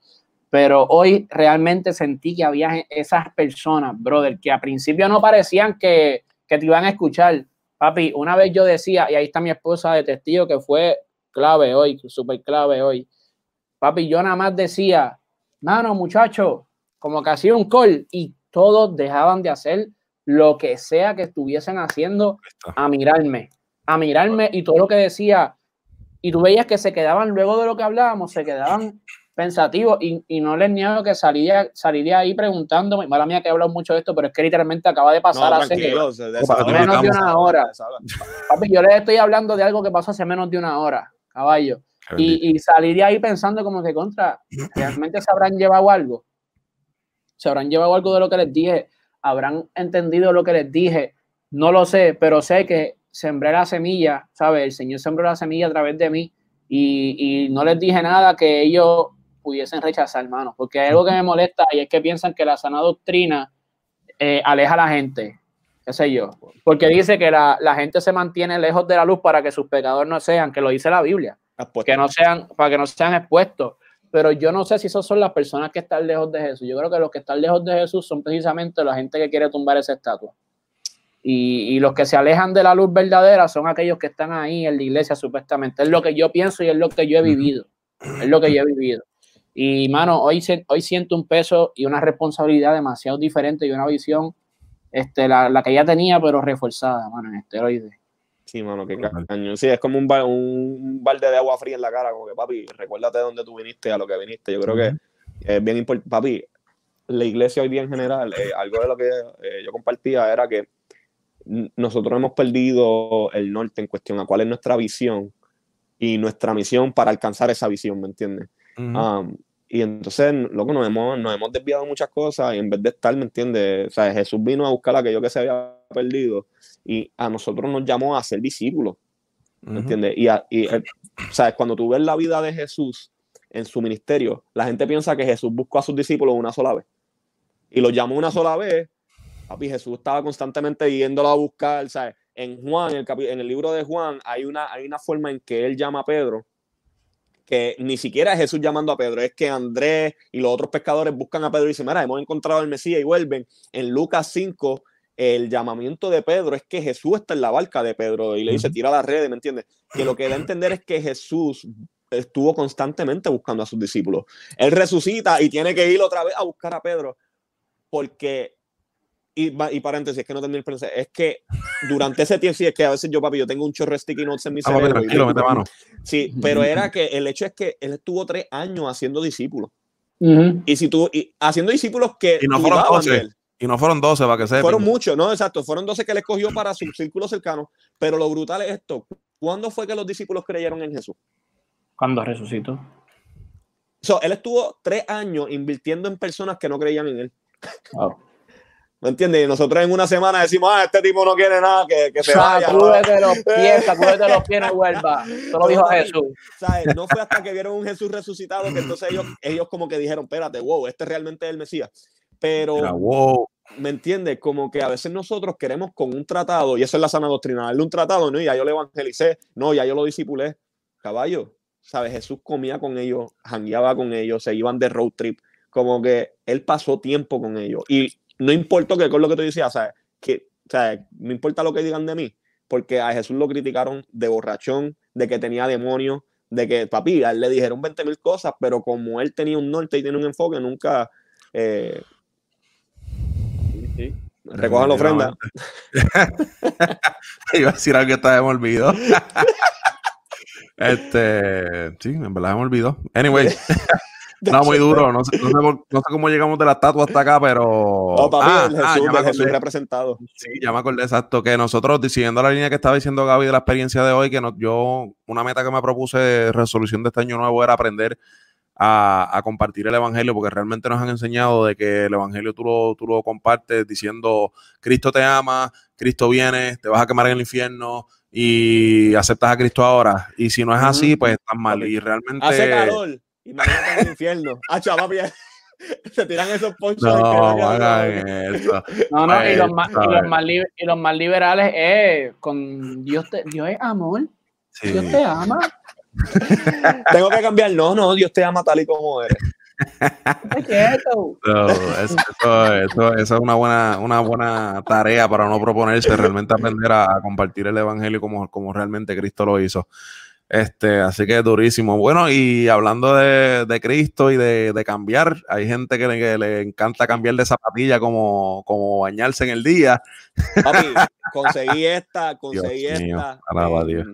[SPEAKER 4] Pero hoy realmente sentí que había esas personas, brother, que a principio no parecían que, que te iban a escuchar. Papi, una vez yo decía, y ahí está mi esposa de testigo, que fue clave hoy, súper clave hoy. Papi, yo nada más decía, mano, muchacho, como que hacía un call y todos dejaban de hacer lo que sea que estuviesen haciendo, a mirarme, a mirarme y todo lo que decía. Y tú veías que se quedaban, luego de lo que hablábamos, se quedaban pensativos y, y no les niego que salía, saliría ahí preguntándome, mala mía que he hablado mucho de esto, pero es que literalmente acaba de pasar hace menos de una hora. <laughs> Papi, yo les estoy hablando de algo que pasó hace menos de una hora, caballo. Y, y salir ahí pensando como que contra, realmente se habrán llevado algo. Se habrán llevado algo de lo que les dije, habrán entendido lo que les dije. No lo sé, pero sé que sembré la semilla, ¿sabes? El Señor sembró la semilla a través de mí y, y no les dije nada que ellos pudiesen rechazar, hermano, porque hay algo que me molesta y es que piensan que la sana doctrina eh, aleja a la gente, qué sé yo, porque dice que la, la, gente se mantiene lejos de la luz para que sus pecadores no sean, que lo dice la Biblia, que no sean, para que no sean expuestos. Pero yo no sé si esas son las personas que están lejos de Jesús. Yo creo que los que están lejos de Jesús son precisamente la gente que quiere tumbar esa estatua. Y, y, los que se alejan de la luz verdadera son aquellos que están ahí en la iglesia, supuestamente. Es lo que yo pienso y es lo que yo he vivido. Es lo que yo he vivido. Y, mano, hoy, hoy siento un peso y una responsabilidad demasiado diferente y una visión, este, la, la que ya tenía, pero reforzada, mano, en esteroides.
[SPEAKER 2] Sí, mano, qué caño. Sí, es como un, un, balde de agua fría en la cara, como que, papi, recuérdate de dónde tú viniste, a lo que viniste. Yo creo que es bien importante. Papi, la iglesia hoy día en general, eh, algo de lo que eh, yo compartía era que nosotros hemos perdido el norte en cuestión a cuál es nuestra visión y nuestra misión para alcanzar esa visión, ¿me entiendes? Um, y entonces, loco, nos hemos, nos hemos desviado muchas cosas y en vez de estar, ¿me entiendes? O sea, Jesús vino a buscar a aquello que se había perdido y a nosotros nos llamó a ser discípulos, ¿me entiendes? Y, y ¿sabes? Cuando tú ves la vida de Jesús en su ministerio, la gente piensa que Jesús buscó a sus discípulos una sola vez y los llamó una sola vez. Papi, Jesús estaba constantemente yéndolo a buscar, ¿sabes? En Juan, en el, en el libro de Juan, hay una, hay una forma en que él llama a Pedro que ni siquiera es Jesús llamando a Pedro, es que Andrés y los otros pescadores buscan a Pedro y dicen, mira, hemos encontrado al Mesías y vuelven. En Lucas 5, el llamamiento de Pedro es que Jesús está en la barca de Pedro y le dice, tira la red, ¿me entiendes? Que lo que da a entender es que Jesús estuvo constantemente buscando a sus discípulos. Él resucita y tiene que ir otra vez a buscar a Pedro porque y, y, paréntesis, es que no tenía el es que durante ese tiempo, sí, es que a veces yo, papi, yo tengo un chorro sticky notes en mi ah, cerebro. Tranquilo, mete mano. Sí, pero era que el hecho es que él estuvo tres años haciendo discípulos. Y si tú, y haciendo discípulos que.
[SPEAKER 1] Y no fueron 12. Y no fueron 12, para que sepan.
[SPEAKER 2] Fueron muchos, no, exacto. Fueron 12 que él escogió para su círculo cercano. Pero lo brutal es esto. ¿Cuándo fue que los discípulos creyeron en Jesús?
[SPEAKER 4] Cuando resucitó.
[SPEAKER 2] So, él estuvo tres años invirtiendo en personas que no creían en él. ¿Me entiendes? Y nosotros en una semana decimos, ah, este tipo no quiere nada, que, que se vaya.
[SPEAKER 4] Sacúdete los <laughs> pies, sacúdete los pies, no vuelva. Eso lo dijo Jesús.
[SPEAKER 2] ¿sabes? No fue hasta que vieron un Jesús resucitado que entonces ellos, ellos como que dijeron, espérate, wow, este realmente es el Mesías. Pero,
[SPEAKER 1] wow.
[SPEAKER 2] ¿me entiendes? Como que a veces nosotros queremos con un tratado, y eso es la sana doctrina, darle un tratado, no, ya yo le evangelicé, no, ya yo lo disipulé. Caballo, ¿sabes? Jesús comía con ellos, jangueaba con ellos, se iban de road trip, como que él pasó tiempo con ellos. Y no importa que con lo que tú decías, ¿sabes? Que, ¿sabes? No importa lo que digan de mí, porque a Jesús lo criticaron de borrachón, de que tenía demonios, de que, papi, a él le dijeron 20 mil cosas, pero como él tenía un norte y tiene un enfoque, nunca... Eh, Recojan la ofrenda. <laughs>
[SPEAKER 1] Iba a decir algo que estaba me olvidó. <laughs> este, sí, en verdad me olvidó. Anyway. <laughs> No, muy duro. No sé, no, sé, no sé, cómo llegamos de la estatua hasta acá, pero.
[SPEAKER 2] No, papi, ah, el ah, Jesús, ah, Jesús representado.
[SPEAKER 1] Sí, ya me acordé, exacto. Que nosotros, siguiendo la línea que estaba diciendo Gaby de la experiencia de hoy, que no, yo, una meta que me propuse de resolución de este año nuevo era aprender a, a, compartir el evangelio, porque realmente nos han enseñado de que el evangelio tú lo, tú lo compartes diciendo: Cristo te ama, Cristo viene, te vas a quemar en el infierno y aceptas a Cristo ahora. Y si no es así, pues estás mal. Y realmente.
[SPEAKER 2] Hace calor Imagínate el infierno. Ah, chaval, se <laughs> tiran esos ponchos.
[SPEAKER 1] No, eso.
[SPEAKER 4] no, no, y los, más, y, los más y los más liberales es con Dios, te, Dios es amor. Dios te ama. <laughs>
[SPEAKER 2] Tengo que cambiar. No, no, Dios te ama tal y como eres.
[SPEAKER 1] No, eso, eso, eso, es una buena, una buena tarea para no proponerse realmente aprender a, a compartir el evangelio como, como realmente Cristo lo hizo. Este, así que durísimo. Bueno, y hablando de, de Cristo y de, de, cambiar, hay gente que le, que le, encanta cambiar de zapatilla como, como bañarse en el día.
[SPEAKER 2] Papi, <laughs> conseguí esta, conseguí Dios esta. Mío,
[SPEAKER 1] alaba, Dios.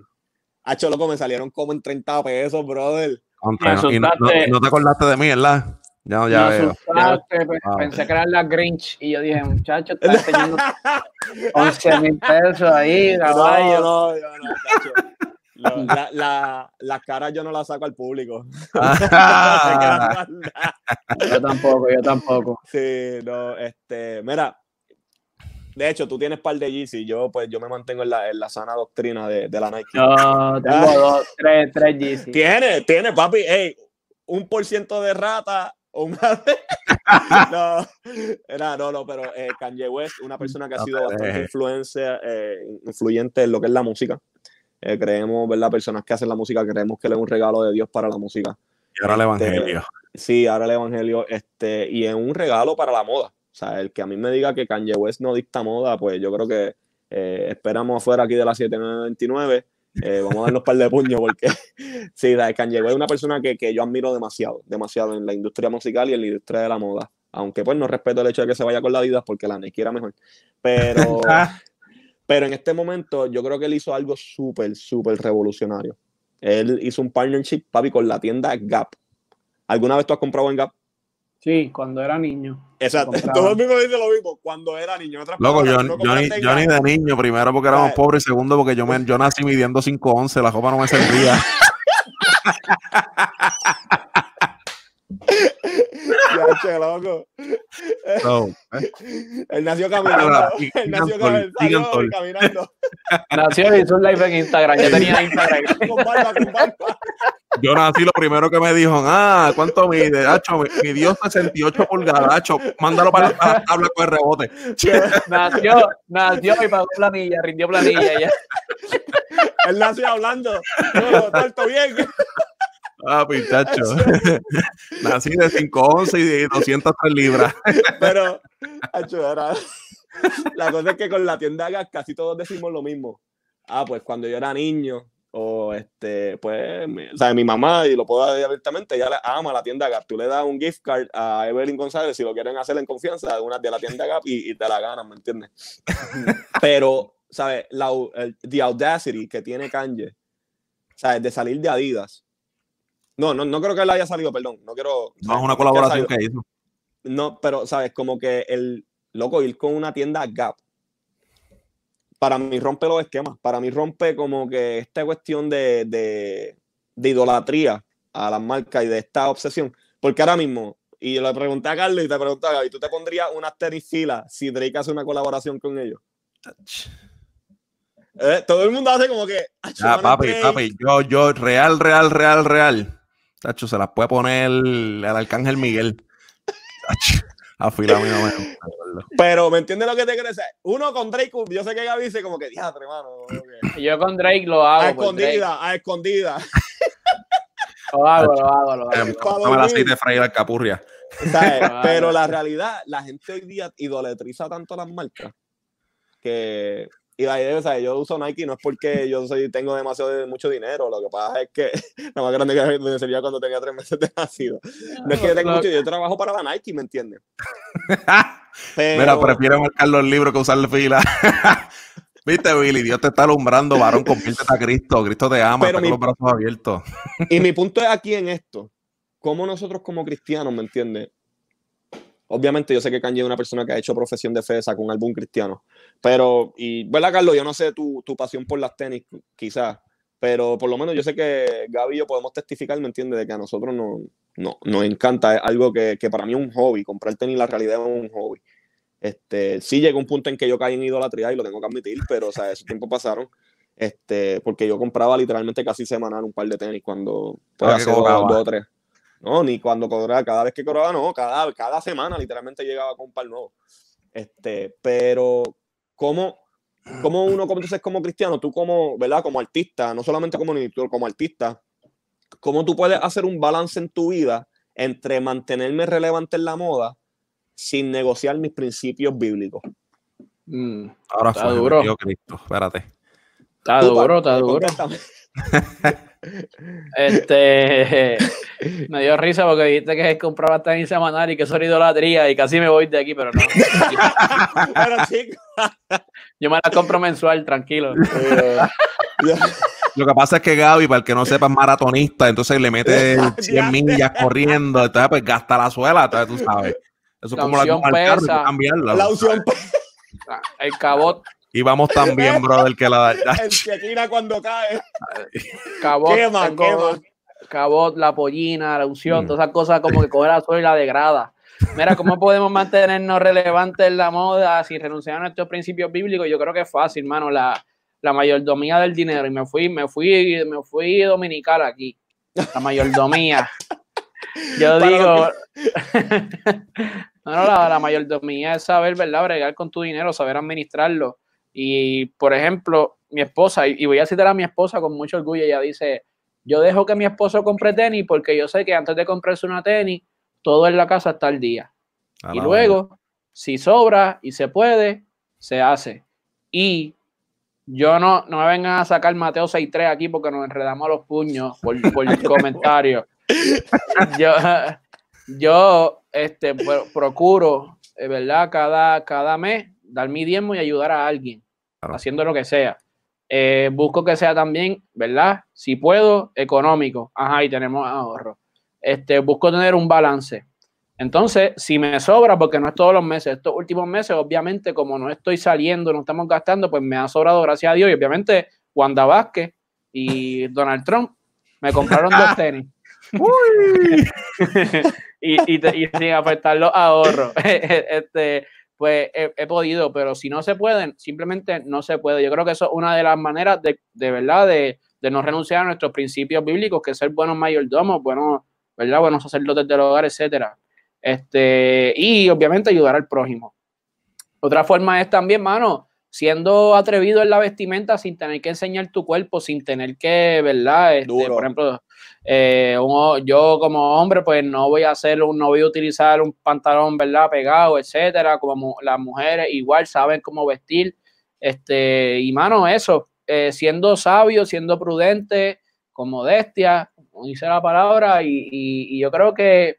[SPEAKER 2] Hacho, loco, me salieron como en 30 pesos, brother.
[SPEAKER 1] Contra, y, no, no, no, te acordaste de mí, ¿verdad? Ya, ya veo.
[SPEAKER 4] Pensé que eran las Grinch y yo dije, muchacho, estás teniendo 11 <laughs> mil pesos ahí, caballo.
[SPEAKER 2] No, no, no, no <laughs> la, la, las caras yo no las saco al público. <laughs>
[SPEAKER 4] yo tampoco, yo tampoco.
[SPEAKER 2] Sí, no, este, mira, de hecho, tú tienes par de Yeezy, yo pues yo me mantengo en la, en la sana doctrina de, de la Nike.
[SPEAKER 4] No, tengo dos, tres, tres Yeezy.
[SPEAKER 2] Tiene, tiene, papi, hey, un por ciento de rata <laughs> no, era, no, no, pero eh, Kanye West, una persona que ha sido bastante influencia, eh, influyente en lo que es la música. Eh, creemos, ¿verdad? Personas que hacen la música, creemos que él es un regalo de Dios para la música.
[SPEAKER 1] Y ahora el este, Evangelio.
[SPEAKER 2] sí, ahora el Evangelio. Este, y es un regalo para la moda. O sea, el que a mí me diga que Kanye West no dicta moda, pues yo creo que esperamos afuera aquí de las 7929 eh, vamos a darnos un par de puños porque <laughs> sí, Kanye West es una persona que, que, yo admiro demasiado, demasiado en la industria musical y en la industria de la moda. Aunque pues no respeto el hecho de que se vaya con la vida porque la Nike era mejor. Pero, <laughs> pero en este momento yo creo que él hizo algo súper, súper revolucionario. Él hizo un partnership, papi, con la tienda Gap. ¿Alguna vez tú has comprado en Gap?
[SPEAKER 4] Sí, cuando era niño.
[SPEAKER 2] Exacto. Todo el mundo dice lo mismo. Cuando era niño.
[SPEAKER 1] Loco, yo, yo, ni, yo, ni, de niño. Primero porque éramos pobres. Segundo porque yo, me, yo nací midiendo 5'11. La ropa no me servía. <laughs>
[SPEAKER 2] loco. No, <laughs> ¿eh? Él nació caminando. Él nació caminando. caminando. <laughs>
[SPEAKER 4] Nació y hizo un live en Instagram. Ya tenía Instagram.
[SPEAKER 2] con barba, con barba.
[SPEAKER 1] Yo nací, lo primero que me dijo, ah, ¿cuánto mide? Hacho, midió 68 pulgadas, Hacho, mándalo para la tabla con el rebote. <laughs>
[SPEAKER 4] Nació, nació y pagó planilla, rindió planilla ya.
[SPEAKER 2] Él nació hablando, no, tanto bien.
[SPEAKER 1] Ah, pinchacho. Nací de 5'11 y de 203 libras. <laughs>
[SPEAKER 2] Pero, Hacho, era... <laughs> La cosa es que con la tienda casi todos decimos lo mismo. Ah, pues cuando yo era niño, o este, pues, mi, o sea, mi mamá, y lo puedo decir abiertamente, ella ama la tienda Gap. Tú le das un gift card a Evelyn González si lo quieren hacer en confianza, de una de la tienda Gap y, y te la ganan, ¿me entiendes? <laughs> Pero, ¿sabes? La, el, the audacity que tiene Kanye, ¿sabes? De salir de Adidas. No, no, no creo que él haya salido, perdón. No quiero.
[SPEAKER 1] No, es una colaboración que, que hizo.
[SPEAKER 2] No, pero, ¿sabes? Como que el loco ir con una tienda Gap para mí rompe los esquemas. Para mí rompe como que esta cuestión de, de, de idolatría a las marcas y de esta obsesión. Porque ahora mismo, y le pregunté a Carlos y te pregunté a ¿tú te pondrías una tenis fila si Drake hace una colaboración con ellos? Eh, todo el mundo hace como que.
[SPEAKER 1] Ah, papi, papi, yo, yo, real, real, real, real. Tacho, se las puede poner el, el Arcángel Miguel. Afilado,
[SPEAKER 2] Pero, ¿me entiendes lo que te quiero decir? Uno con Drake, yo sé que Gaby dice como que, diatre, hermano.
[SPEAKER 4] Yo con Drake lo hago.
[SPEAKER 2] A escondida, a escondida.
[SPEAKER 4] Lo hago, lo hago, lo hago.
[SPEAKER 1] No me la de freír al capurria.
[SPEAKER 2] Pero la realidad, la gente hoy día idolatriza tanto las marcas que y o sea, yo uso Nike no es porque yo soy, tengo demasiado mucho dinero, lo que pasa es que <laughs> la más grande que me sería cuando tenía tres meses de nacido. No es que yo tenga mucho, yo trabajo para la Nike, ¿me entiendes? <laughs>
[SPEAKER 1] Pero... Mira, prefiero marcar los libros que usar fila. <laughs> Viste, Billy, Dios te está alumbrando, varón, conviértete a Cristo. Cristo te ama, Pero mi... los brazos abiertos.
[SPEAKER 2] y mi punto es aquí en esto. ¿Cómo nosotros como cristianos, ¿me entiendes? Obviamente yo sé que Kanye es una persona que ha hecho profesión de fe, con un álbum cristiano. Pero, y, ¿verdad, Carlos? Yo no sé tu, tu pasión por las tenis, quizás. Pero por lo menos yo sé que Gaby y yo podemos testificar, ¿me entiendes? De que a nosotros no, no, nos encanta. Es algo que, que, para mí es un hobby. Comprar tenis, la realidad es un hobby. Este, sí llegó un punto en que yo caí en idolatría y lo tengo que admitir, pero, o sea, esos tiempos pasaron. Este, porque yo compraba literalmente casi semanal un par de tenis cuando, pues, hace dos, dos o tres. No, ni cuando cobraba, cada vez que cobraba, no, cada, cada semana literalmente llegaba con un par nuevo. Este, pero, ¿cómo, cómo uno, como dices, como cristiano, tú como, ¿verdad? Como artista, no solamente como director, como artista, ¿cómo tú puedes hacer un balance en tu vida entre mantenerme relevante en la moda sin negociar mis principios bíblicos?
[SPEAKER 1] Mm, Ahora está fue duro. Cristo, espérate.
[SPEAKER 4] Está duro, está duro. <laughs> Este <laughs> me dio risa porque dijiste que compraba tenis semanal y que eso era idolatría y casi me voy de aquí, pero no. <laughs>
[SPEAKER 2] Pero chicos, <laughs>
[SPEAKER 4] Yo me la compro mensual, tranquilo.
[SPEAKER 1] Lo que pasa es que Gaby, para el que no sepa, es maratonista, entonces le mete 100 millas corriendo, entonces pues gasta la suela, entonces tú sabes. Eso es
[SPEAKER 4] La
[SPEAKER 1] como la toma del carro,
[SPEAKER 4] pesa.
[SPEAKER 1] cambiarla.
[SPEAKER 2] la opción
[SPEAKER 4] El cabot,
[SPEAKER 1] Y vamos también, <laughs> brother, que la
[SPEAKER 2] el Shekira cuando cae.
[SPEAKER 4] cabot,
[SPEAKER 2] Quema,
[SPEAKER 4] tengo
[SPEAKER 2] quema.
[SPEAKER 4] cabot, la pollina, la unción,
[SPEAKER 1] Mm.
[SPEAKER 4] todas esas cosas como que coge la suela y la degrada. Mira, ¿cómo podemos mantenernos relevantes en la moda sin renunciar a nuestros principios bíblicos? Yo creo que es fácil, mano, la, la mayordomía del dinero. Y me fui, me fui, me fui dominical aquí. La mayordomía. <laughs> Yo
[SPEAKER 2] Para
[SPEAKER 4] digo, <laughs> no, no, la, la mayordomía es saber, ¿verdad? Bregar con tu dinero, saber administrarlo. Y, por ejemplo, mi esposa, y voy a citar a mi esposa con mucho orgullo, ella dice, yo dejo que mi esposo compre tenis porque yo sé que antes de comprarse una tenis, todo en la casa está al día. Y luego, si sobra y se puede, se hace. Y yo no, no me vengan a sacar Mateo 6.3 aquí porque nos enredamos los puños por, <laughs> por el comentario. Yo, yo este, pro- procuro, eh, ¿verdad? Cada, cada mes dar mi diezmo y ayudar a alguien,
[SPEAKER 1] Claro.
[SPEAKER 4] haciendo lo que sea. Eh, busco que sea también, ¿verdad? Si puedo, económico. Ajá, y tenemos ahorro. Este, busco tener un balance. Entonces, si me sobra, porque no es todos los meses, estos últimos meses, obviamente, como no estoy saliendo, no estamos gastando, pues me ha sobrado, gracias a Dios. Y obviamente, Wanda Vázquez y <laughs> Donald Trump me compraron dos <laughs> tenis. <laughs> y, y, te- y sin afectar los ahorros. este, pues he, podido, pero si no se pueden, simplemente no se puede. Yo creo que eso es una de las maneras de, de verdad de, de no renunciar a nuestros principios bíblicos, que es ser buenos mayordomos, buenos, ¿verdad? Buenos sacerdotes del hogar, etcétera. Este, y obviamente ayudar al prójimo. Otra forma es también, mano, siendo atrevido en la vestimenta sin tener que enseñar tu cuerpo, sin tener que, ¿verdad? Este,
[SPEAKER 2] Duro.
[SPEAKER 4] por ejemplo, eh, un- yo como hombre, pues no voy a hacer, un, no voy a utilizar un pantalón, ¿verdad? Pegado, etcétera. Como las mujeres igual saben cómo vestir. Este, y mano, eso, eh, siendo sabio, siendo prudente, con modestia, como dice la palabra, y, y- y yo creo que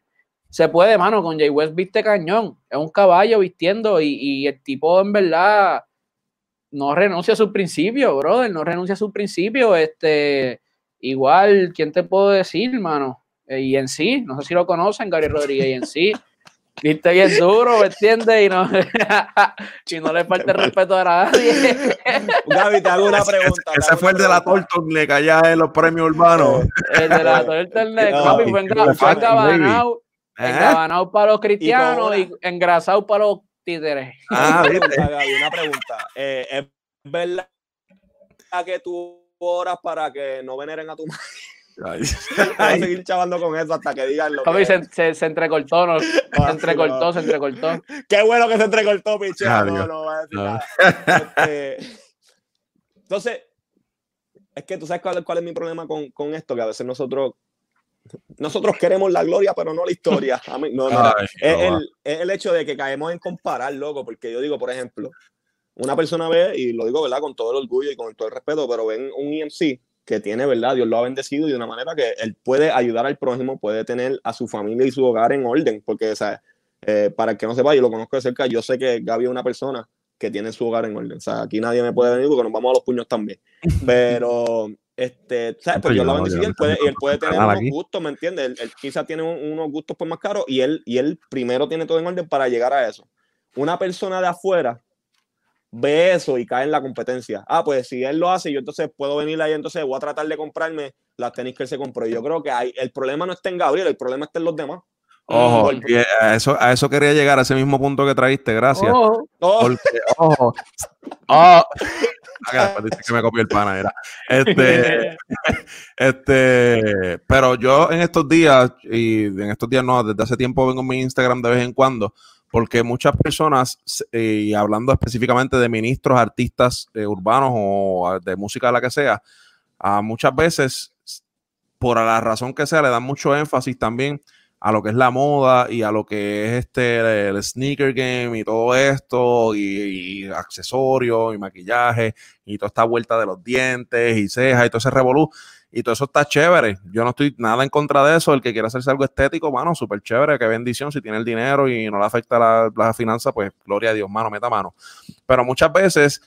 [SPEAKER 4] se puede, mano, con Jay West viste cañón, es un caballo vistiendo y, y el tipo en verdad no renuncia a sus principios, brother, no renuncia a sus principios, este, igual, ¿quién te puedo decir, mano? Eh, y en sí, no sé si lo conocen, Gary Rodríguez, y en sí, <laughs> viste bien duro, ¿me entiendes? Y no, <laughs> y no le falta el respeto a nadie. <laughs>
[SPEAKER 2] Gaby, te hago una pregunta.
[SPEAKER 1] Ese fue el de la
[SPEAKER 2] pregunta.
[SPEAKER 1] Torton, le caía en los premios urbanos.
[SPEAKER 4] El de la
[SPEAKER 2] No,
[SPEAKER 4] papi, fue,
[SPEAKER 1] y
[SPEAKER 4] enga-
[SPEAKER 1] le
[SPEAKER 4] fue
[SPEAKER 1] falta,
[SPEAKER 4] engabanado,
[SPEAKER 1] ¿Eh?
[SPEAKER 4] engabanado para los cristianos
[SPEAKER 2] cobra.
[SPEAKER 4] y engrasado para los títeres.
[SPEAKER 1] Ah,
[SPEAKER 2] Una <laughs>
[SPEAKER 1] ¿viste?
[SPEAKER 2] pregunta, Gaby, una pregunta. Eh, ¿Es verdad que tú oras para que no veneren a tu madre?
[SPEAKER 1] Ay.
[SPEAKER 2] Voy a seguir chavando con eso hasta que digan lo que
[SPEAKER 4] se, se, se entrecortó, no, se
[SPEAKER 2] Ah,
[SPEAKER 4] entrecortó,
[SPEAKER 2] no.
[SPEAKER 4] se entrecortó.
[SPEAKER 2] Qué bueno que se entrecortó, piche.
[SPEAKER 1] Ah,
[SPEAKER 2] No, no voy a decir
[SPEAKER 1] No.
[SPEAKER 2] nada. Este, entonces, es que tú sabes cuál, cuál es mi problema con, con esto, que a veces nosotros nosotros queremos la gloria, pero no la historia. <laughs> A mí- no, mira,
[SPEAKER 1] Ay,
[SPEAKER 2] es,
[SPEAKER 1] no
[SPEAKER 2] el, es el hecho de que caemos en comparar, loco, porque yo digo, por ejemplo, una persona ve, y lo digo, ¿verdad? Con todo el orgullo y con todo el respeto, pero ven un EMC que tiene, ¿verdad? Dios lo ha bendecido y de una manera que él puede ayudar al prójimo, puede tener a su familia y su hogar en orden, porque, o sea, eh, para el que no sepa, yo lo conozco de cerca, yo sé que Gaby es una persona que tiene su hogar en orden. O sea, aquí nadie me puede venir porque nos vamos a los puños también. <laughs> Pero, este, ¿sabes? Pues
[SPEAKER 1] Yo
[SPEAKER 2] lo
[SPEAKER 1] yo
[SPEAKER 2] él puede, y él puede tener unos
[SPEAKER 1] aquí.
[SPEAKER 2] gustos, ¿me entiendes? Él, él quizá tiene un- unos gustos pues más caros y él, y él primero tiene todo en orden para llegar a eso. Una persona de afuera ve eso y cae en la competencia. Ah, pues si él lo hace, yo entonces puedo venir ahí, entonces voy a tratar de comprarme las tenis que él se compró. Y yo creo que hay, el problema no está en Gabriel, el problema está en los demás.
[SPEAKER 1] Ojo, y a eso, a eso quería llegar, a ese mismo punto que traíste, gracias.
[SPEAKER 4] Oh,
[SPEAKER 2] Oh,
[SPEAKER 1] Porque, <laughs> ojo, oh, Ah, que me copió el pana, era. <laughs> Este, <laughs> este, pero yo en estos días, y en estos días no, desde hace tiempo vengo en mi Instagram de vez en cuando, porque muchas personas, eh, y hablando específicamente de ministros, artistas eh, urbanos o de música, la que sea, a muchas veces, por la razón que sea, le dan mucho énfasis también a lo que es la moda y a lo que es este el sneaker game y todo esto y, accesorios y maquillaje y toda esta vuelta de los dientes y cejas y todo ese revolú y todo eso está chévere. Yo no estoy nada en contra de eso. El que quiera hacerse algo estético, mano, súper chévere, qué bendición. Si tiene el dinero y no le afecta la, la finanza, pues gloria a Dios, mano, meta mano. Pero muchas veces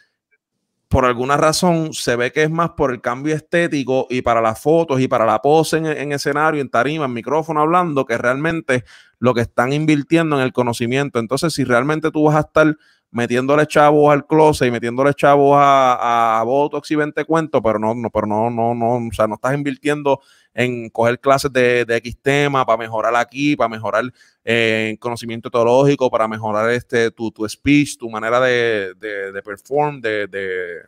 [SPEAKER 1] por alguna razón se ve que es más por el cambio estético y para las fotos y para la pose en, en, escenario, en tarima, en micrófono hablando, que realmente lo que están invirtiendo en el conocimiento. Entonces, si realmente tú vas a estar metiéndole chavos al closet y metiéndole chavos a, a Botox y 20 cuentos, pero no, no, pero no, no, no, o sea, no estás invirtiendo en coger clases de, de X tema para mejorar aquí, para mejorar eh, conocimiento teológico, para mejorar este, tu, tu speech, tu manera de, de, de perform, de, de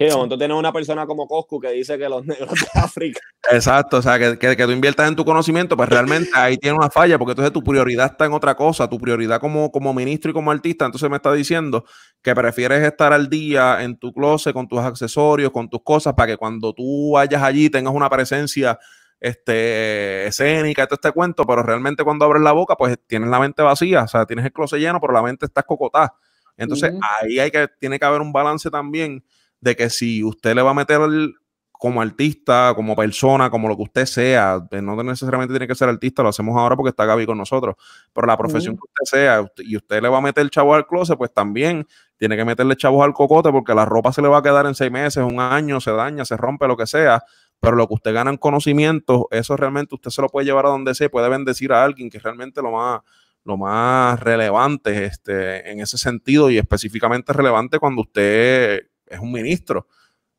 [SPEAKER 2] Sí, de momento tienes una persona como Coscu que dice que los negros de <laughs> África.
[SPEAKER 1] Exacto, o sea, que, que, que, tú inviertas en tu conocimiento, pues realmente ahí tiene una falla, porque entonces tu prioridad está en otra cosa, tu prioridad como, como ministro y como artista, entonces me está diciendo que prefieres estar al día en tu closet con tus accesorios, con tus cosas, para que cuando tú vayas allí tengas una presencia este, escénica, todo este cuento, pero realmente cuando abres la boca, pues tienes la mente vacía, o sea, tienes el closet lleno, pero la mente está cocotada. Entonces, uh -huh. ahí hay que, tiene que haber un balance también de que si usted le va a meter el, como artista, como persona, como lo que usted sea, pues, no necesariamente tiene que ser artista, lo hacemos ahora porque está Gaby con nosotros, pero la profesión uh -huh. que usted sea y usted le va a meter el chavo al closet, pues también tiene que meterle chavos al cocote porque la ropa se le va a quedar en seis meses, un año, se daña, se rompe, lo que sea, pero lo que usted gana en conocimiento, eso realmente usted se lo puede llevar a donde sea, puede bendecir a alguien que realmente lo más lo más relevante este, en ese sentido y específicamente relevante cuando usted es un ministro.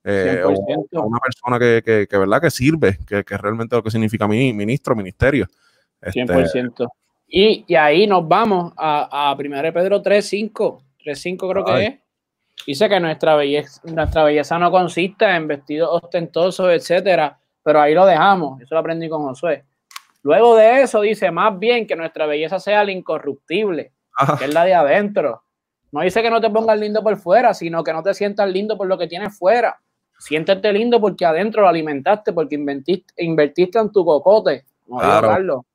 [SPEAKER 1] Eh, o una persona que, que, que, ¿verdad? que sirve, que, que realmente lo que significa mi, ministro, ministerio.
[SPEAKER 4] Este, 100%. Y, y, ahí nos vamos a, a 1 Pedro 3.5. 3.5 creo Ay. que es. Dice que nuestra belleza, nuestra belleza no consiste en vestidos ostentosos, etcétera, pero ahí lo dejamos. Eso lo aprendí con Josué. Luego de eso dice más bien que nuestra belleza sea la incorruptible, Ajá. que es la de adentro. No dice que no te pongas lindo por fuera, sino que no te sientas lindo por lo que tienes fuera. Siéntete lindo porque adentro lo alimentaste, porque invertiste, invertiste en tu cocote.
[SPEAKER 1] Claro.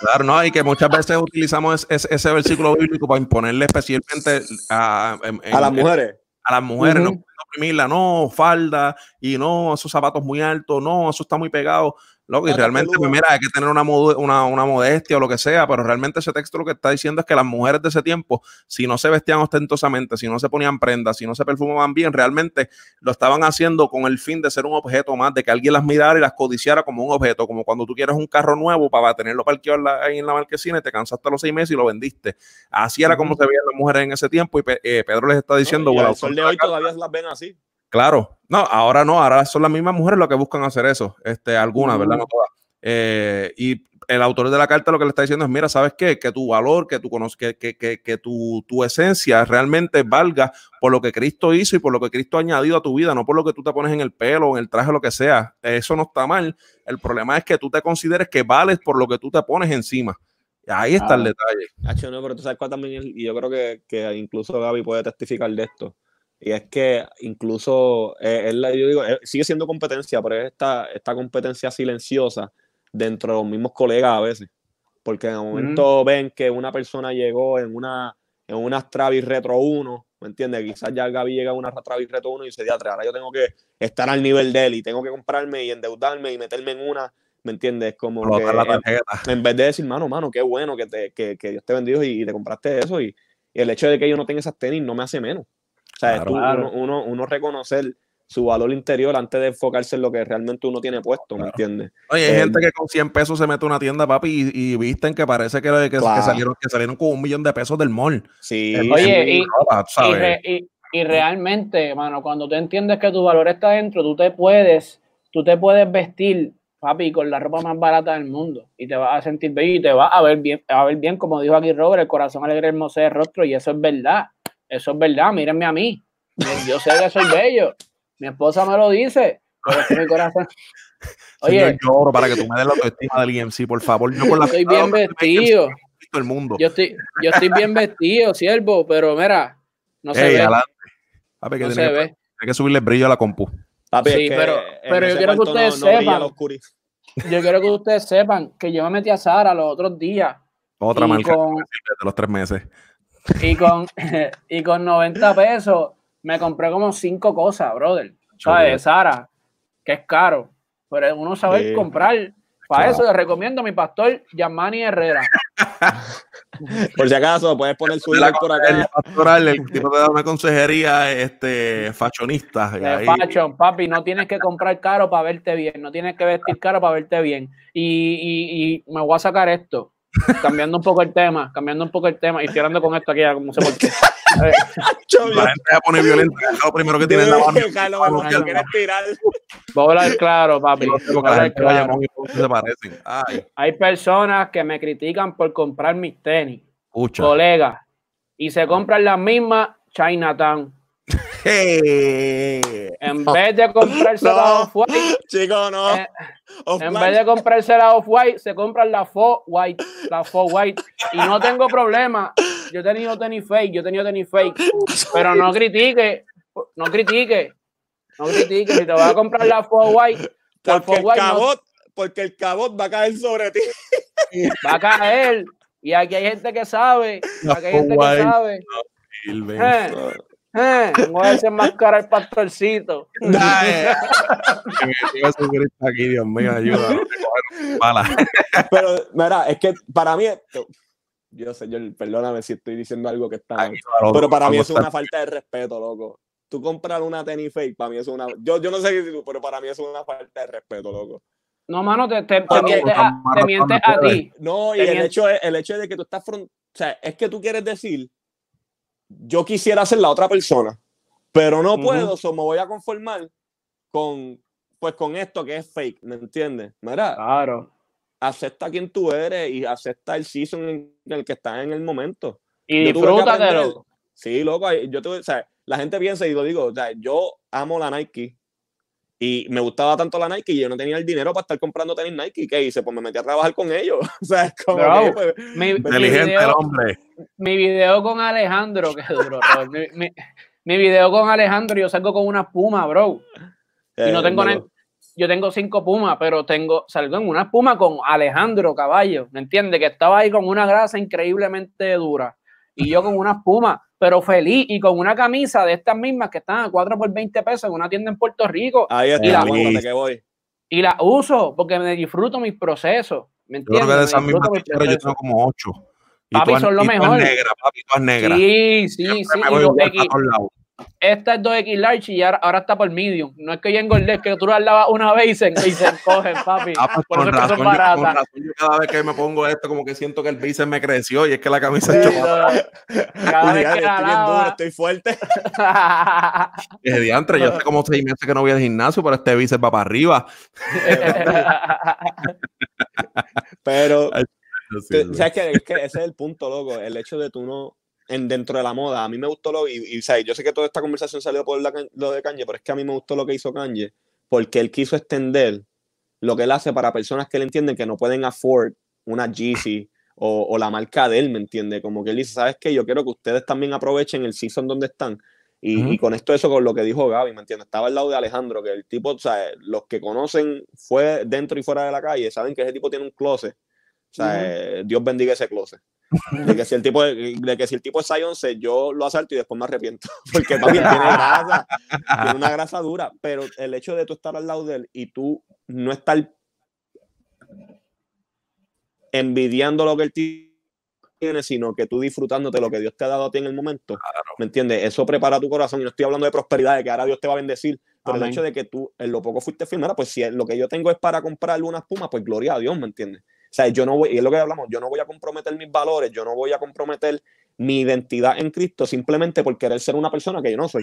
[SPEAKER 1] claro, no, y que muchas veces utilizamos ese, ese versículo bíblico para imponerle especialmente a,
[SPEAKER 2] en, en, a las mujeres.
[SPEAKER 1] A las mujeres, uh -huh. no oprimirla, no, falda, y no, esos zapatos muy altos, no, eso está muy pegado. Loco, y realmente, pues mira, hay que tener una, una, una, modestia o lo que sea, pero realmente ese texto lo que está diciendo es que las mujeres de ese tiempo, si no se vestían ostentosamente, si no se ponían prendas, si no se perfumaban bien, realmente lo estaban haciendo con el fin de ser un objeto más, de que alguien las mirara y las codiciara como un objeto, como cuando tú quieres un carro nuevo para tenerlo parqueado ahí en la marquesina y te cansaste los seis meses y lo vendiste. Así era como se veían las mujeres en ese tiempo y eh, Pedro les está diciendo...
[SPEAKER 2] No, bueno, el sol de hoy todavía las ven así.
[SPEAKER 1] Claro, no, ahora no, ahora son las mismas mujeres las que buscan hacer eso, este, algunas, ¿verdad? No todas. Eh, y el autor de la carta lo que le está diciendo es, mira, ¿sabes qué? Que tu valor, que tu, que, que, que, que tu, tu, esencia realmente valga por lo que Cristo hizo y por lo que Cristo ha añadido a tu vida, no por lo que tú te pones en el pelo, en el traje, lo que sea. Eso no está mal. El problema es que tú te consideres que vales por lo que tú te pones encima. Ahí está ah, el detalle.
[SPEAKER 2] H, no, pero tú sabes cuál también, y yo creo que, que incluso Gaby puede testificar de esto y es que incluso, eh, él, yo digo, eh, sigue siendo competencia, pero es esta, esta competencia silenciosa dentro de los mismos colegas a veces. Porque en el momento mm. ven que una persona llegó en una, en una Travis Retro 1, ¿me entiendes? Quizás ya Gaby llega a una Travis Retro 1 y dice, diatre, ahora yo tengo que estar al nivel de él y tengo que comprarme y endeudarme y meterme en una, ¿me entiendes? Como que en, en, vez de decir, mano, mano, qué bueno que, te, que, que Dios te bendijo y, y te compraste eso y, y, el hecho de que yo no tenga esas tenis no me hace menos. O sea, claro, tú, claro. Uno, uno, uno, reconocer su valor interior antes de enfocarse en lo que realmente uno tiene puesto, ¿me entiendes?
[SPEAKER 1] Oye, hay eh, gente que con 100 pesos se mete a una tienda, papi, y, y visten que parece que, que, claro. que, salieron, que salieron con un millón de pesos del mall.
[SPEAKER 2] Sí.
[SPEAKER 4] Oye, y, ropa, y, re, y, y, realmente, mano, cuando tú entiendes que tu valor está dentro, tú te puedes, tú te puedes vestir, papi, con la ropa más barata del mundo y te vas a sentir bello y te vas a ver bien, a ver bien, como dijo aquí Robert, el corazón alegre, hermoso de rostro, y eso es verdad. Eso es verdad, mírenme a mí yo sé que soy bello. Mi esposa me lo dice. Pero es que mi corazón. <laughs>
[SPEAKER 1] Oye, lloro para que tú me des la autoestima del IMC, por favor. Yo
[SPEAKER 4] por la estoy bien vestido.
[SPEAKER 1] El mundo.
[SPEAKER 4] Yo estoy, yo estoy bien vestido, siervo, pero mira, no se
[SPEAKER 1] Ey,
[SPEAKER 4] ve.
[SPEAKER 1] Papi, que no tiene, se que, ve. tiene que subirle brillo a la compu.
[SPEAKER 2] Papi,
[SPEAKER 4] sí,
[SPEAKER 2] es que
[SPEAKER 4] pero, pero yo quiero que ustedes
[SPEAKER 2] no,
[SPEAKER 4] sepan.
[SPEAKER 2] No
[SPEAKER 4] yo quiero que ustedes sepan que yo me metí a Sara los otros días.
[SPEAKER 1] Otra marca
[SPEAKER 4] con,
[SPEAKER 1] de los tres meses.
[SPEAKER 4] Y con, <laughs> y con 90 pesos me compré como cinco cosas, brother. ¿Sabes? Sara, que es caro. Pero uno sabe
[SPEAKER 2] Sí.
[SPEAKER 4] comprar. Para eso les recomiendo a mi pastor Yamani Herrera. <laughs>
[SPEAKER 2] Por si acaso, puedes poner su <laughs> link por
[SPEAKER 1] el
[SPEAKER 2] acá.
[SPEAKER 1] pastoral, el tipo te da una consejería este, fashionista.
[SPEAKER 4] De fashion, papi, no tienes que comprar caro para verte bien, no tienes que vestir caro para verte bien. Y, y- y me voy a sacar esto, cambiando un poco el tema, cambiando un poco el tema, y hablando con esto aquí, no sé por qué. <laughs> Eh,
[SPEAKER 1] La gente se pone violenta, lo primero que tiene en la mano. <laughs>
[SPEAKER 2] Carlos, quieres tirar.
[SPEAKER 4] voy a hablar claro, papi. voy a hablar claro.
[SPEAKER 1] Se parecen. Ay,
[SPEAKER 4] Hay personas que me critican por comprar mis tenis,
[SPEAKER 1] escucha.
[SPEAKER 4] colegas, y se compran las mismas Chinatown.
[SPEAKER 1] Hey. <laughs>
[SPEAKER 4] En vez de comprarse la. Off-White,
[SPEAKER 2] Chico, no.
[SPEAKER 4] eh. En vez de comprarse la Off-White, se compran la Fo White, la Fo White. Y no tengo problema. Yo he tenido tenis fake, yo he tenido tenis fake. Pero no critique, no critique, no critique. Si te vas a comprar la Fo White, la Fo
[SPEAKER 2] Porque el
[SPEAKER 4] no
[SPEAKER 2] cabot, porque el cabot va a caer sobre ti. <laughs>
[SPEAKER 4] va a caer. Y aquí hay gente que sabe,
[SPEAKER 1] La
[SPEAKER 4] aquí hay gente que
[SPEAKER 1] Fo-White.
[SPEAKER 4] sabe. Eh, eh, voy a desenmascarar el pastorcito.
[SPEAKER 1] Jesucristo <laughs> aquí, Dios mío, ayuda.
[SPEAKER 2] Pero, mira, es que para mí, esto- yo yo, perdóname si estoy diciendo algo que está mal. Pero para mí eso es una falta de respeto, loco. Tú comprar una tenis fake, para mí es una. Yo, yo no sé si tú, pero para mí es una falta de respeto, loco.
[SPEAKER 4] No, mano, te, te, te mientes a, te mientes a ti.
[SPEAKER 2] No, y el hecho, es, el hecho de que tú estás. front- o sea, es que tú quieres decir, yo quisiera ser la otra persona, pero no puedo, so me voy a conformar con, pues, con esto que es fake, ¿me entiendes? Mira,
[SPEAKER 4] Claro.
[SPEAKER 2] acepta quién tú eres y acepta el season en el que estás en el momento.
[SPEAKER 4] Y disfrútatelo.
[SPEAKER 2] Sí, loco, yo tuve, o sea, la gente piensa y lo digo, o sea, yo amo la Nike y me gustaba tanto la Nike y yo no tenía el dinero para estar comprando tenis Nike. ¿Qué hice? Pues me metí a trabajar con ellos. <laughs> O sea, es como que, pues,
[SPEAKER 4] Mi, mi
[SPEAKER 1] Inteligente el
[SPEAKER 4] video,
[SPEAKER 1] hombre.
[SPEAKER 4] mi video con Alejandro, que duro, bro. Mi, mi- mi video con Alejandro, yo salgo con una puma, bro. Y no
[SPEAKER 2] eh,
[SPEAKER 4] tengo
[SPEAKER 2] no,
[SPEAKER 4] yo tengo cinco pumas, pero tengo, salgo en una puma con Alejandro Caballo, ¿me entiendes? Que estaba ahí con una grasa increíblemente dura. Y yo con una puma, pero feliz y con una camisa de estas mismas que están a 4 por 20 pesos en una tienda en Puerto Rico.
[SPEAKER 2] Ahí está,
[SPEAKER 4] Y la-
[SPEAKER 2] aguántate que voy.
[SPEAKER 4] Y la uso porque me disfruto mis procesos. ¿Me
[SPEAKER 1] Yo creo
[SPEAKER 4] entiendes?
[SPEAKER 1] que de esas mismas t-shirts yo tengo como ocho. Y
[SPEAKER 4] Papi,
[SPEAKER 1] todas-
[SPEAKER 4] son lo
[SPEAKER 1] y
[SPEAKER 4] mejor.
[SPEAKER 1] negras, papi, todas negras.
[SPEAKER 4] Sí, sí,
[SPEAKER 1] Siempre
[SPEAKER 4] sí.
[SPEAKER 1] me
[SPEAKER 4] y
[SPEAKER 1] voy
[SPEAKER 4] los
[SPEAKER 1] igual
[SPEAKER 4] Esta es 2X large y ahora, ahora está por medium. No es que yo engordé, es que tú las lavas una vez y se, y se encogen, papi.
[SPEAKER 1] Ah, pues
[SPEAKER 4] por
[SPEAKER 1] con
[SPEAKER 4] eso es que
[SPEAKER 1] razón,
[SPEAKER 4] son
[SPEAKER 1] yo, con
[SPEAKER 4] baratas.
[SPEAKER 1] razón, yo cada vez que me pongo esto, como que siento que el bíceps me creció y es que la camisa
[SPEAKER 4] Sí,
[SPEAKER 1] es
[SPEAKER 4] no. Cada vez <laughs>
[SPEAKER 2] Ya,
[SPEAKER 4] que la
[SPEAKER 2] estoy bien duro, estoy fuerte. <laughs>
[SPEAKER 1] Dije, diantre, yo hace como seis meses que no voy al gimnasio, pero este bíceps va para arriba. <laughs>
[SPEAKER 2] Pero
[SPEAKER 1] Ay,
[SPEAKER 2] Te- ¿Sabes qué? Es que ese es el punto, loco. El hecho de tú no. En, dentro de la moda, a mí me gustó lo. Y, y. Yo sé que toda esta conversación salió por la lo de Kanye, pero es que a mí me gustó lo que hizo Kanye, porque él quiso extender lo que él hace para personas que él entienden que no pueden afford una Yeezy o, o la marca de él, ¿me entiende? Como que él dice, ¿sabes qué? Yo quiero que ustedes también aprovechen el season donde están. Y, y con esto, eso con lo que dijo Gaby, ¿me entiendes? Estaba al lado de Alejandro, que el tipo, o sea, los que conocen fue dentro y fuera de la calle, saben que ese tipo tiene un closet. O sea,
[SPEAKER 4] Ujú.
[SPEAKER 2] eh, Dios bendiga ese closet. De que si el tipo, de que si el tipo es 6'11, yo lo asalto y después me arrepiento. <laughs> Porque papi, él tiene <laughs> grasa, tiene una grasa dura. Pero el hecho de tú estar al lado de él y tú no estar envidiando lo que él tiene, sino que tú disfrutándote lo que Dios te ha dado a ti en el momento. ¿Me entiendes? Eso prepara tu corazón. Y no estoy hablando de prosperidad, de que ahora Dios te va a bendecir. Pero
[SPEAKER 4] Amén.
[SPEAKER 2] el hecho de que tú en lo poco fuiste firme, pues si lo que yo tengo es para comprarle unas pumas, pues gloria a Dios, ¿me entiendes? O sea, yo no voy, y es lo que hablamos, yo no voy a comprometer mis valores, yo no voy a comprometer mi identidad en Cristo simplemente por querer ser una persona que yo no soy.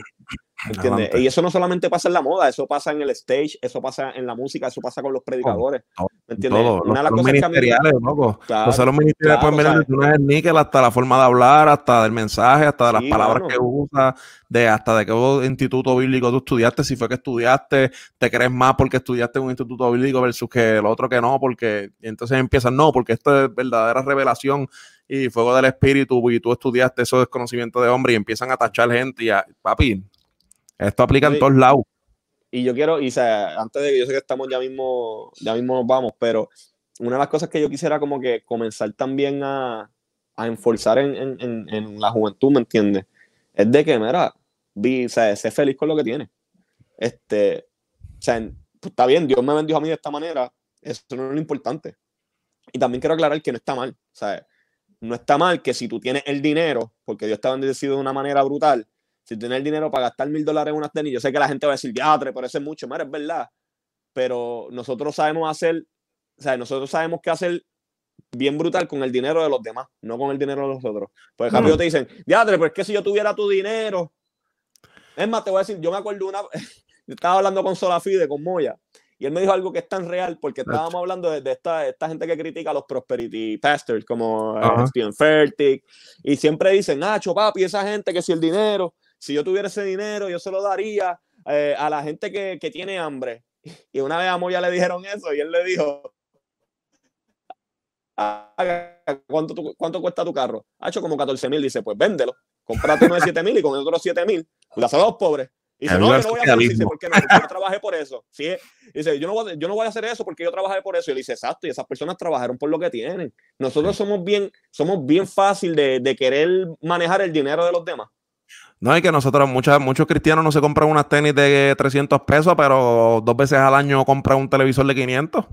[SPEAKER 2] ¿me ¿Entiendes? Y eso no solamente pasa en la moda, eso pasa en el stage, eso pasa en la música, eso pasa con los predicadores. ¿Me entiendes?
[SPEAKER 1] Todo,
[SPEAKER 2] Una de las
[SPEAKER 1] los
[SPEAKER 2] cosas que a mí-
[SPEAKER 1] ministeriales, loco.
[SPEAKER 2] Claro,
[SPEAKER 1] los ministeriales
[SPEAKER 2] claro,
[SPEAKER 1] pueden níquel hasta la forma de hablar, hasta del mensaje, hasta de las
[SPEAKER 2] Sí,
[SPEAKER 1] palabras que usa, de hasta de qué instituto bíblico tú estudiaste, si fue que estudiaste, te crees más porque estudiaste en un instituto bíblico versus que el otro que no, porque y entonces empiezan, no, porque esto es verdadera revelación y fuego del espíritu y tú estudiaste eso es conocimiento de hombre y empiezan a tachar gente y a, papi, esto aplica en
[SPEAKER 2] Sí.
[SPEAKER 1] todos lados.
[SPEAKER 2] y yo quiero, y sea, antes de que yo sé que estamos ya mismo, ya mismo nos vamos, pero una de las cosas que yo quisiera como que comenzar también a, a enforzar en, en, en, la juventud, ¿me entiendes? Es de que, mira, vi, o sea, sé feliz con lo que tiene. Este, o sea, pues, está bien, Dios me bendijo a mí de esta manera, eso no es lo importante. Y también quiero aclarar que no está mal, o sea, no está mal que si tú tienes el dinero, porque Dios te ha bendecido de una manera brutal, si tienes el dinero para gastar mil dólares en unas tenis, yo sé que la gente va a decir, diatre, pero eso es mucho, mira, es verdad. Pero nosotros sabemos hacer, o sea, nosotros sabemos qué hacer bien brutal con el dinero de los demás, no con el dinero de los otros. Pues rápido mm. te dicen, diatre, pero es que si yo tuviera tu dinero. Es más, te voy a decir, yo me acuerdo una. <laughs> estaba hablando con Solafide, con Moya, y él me dijo algo que es tan real porque estábamos hablando de, esta, esta, gente que critica a los prosperity pastors como uh Steven Fertig y siempre dicen, Nacho, papi, esa gente que si el dinero, si yo tuviera ese dinero, yo se lo daría eh, a la gente que, que, tiene hambre. <laughs> Y una vez a Moya le dijeron eso y él le dijo, ¿cuánto, ¿cuánto cuesta tu carro? Ha hecho como 14 mil. Dice, pues véndelo, comprate uno de 7 mil y con el otro 7 mil, la a los pobres. Y dice, no, yo no voy a hacer eso porque no, yo trabajé por eso. Sí, dice, yo no, voy, yo no voy a hacer eso porque yo trabajé por eso. Y él dice, exacto, y esas personas trabajaron por lo que tienen. Nosotros somos bien, somos bien fácil de, de querer manejar el dinero de los demás.
[SPEAKER 1] No, hay que nosotros, muchas, muchos cristianos no se compran unas tenis de 300 pesos, pero dos veces al año compran un televisor de 500.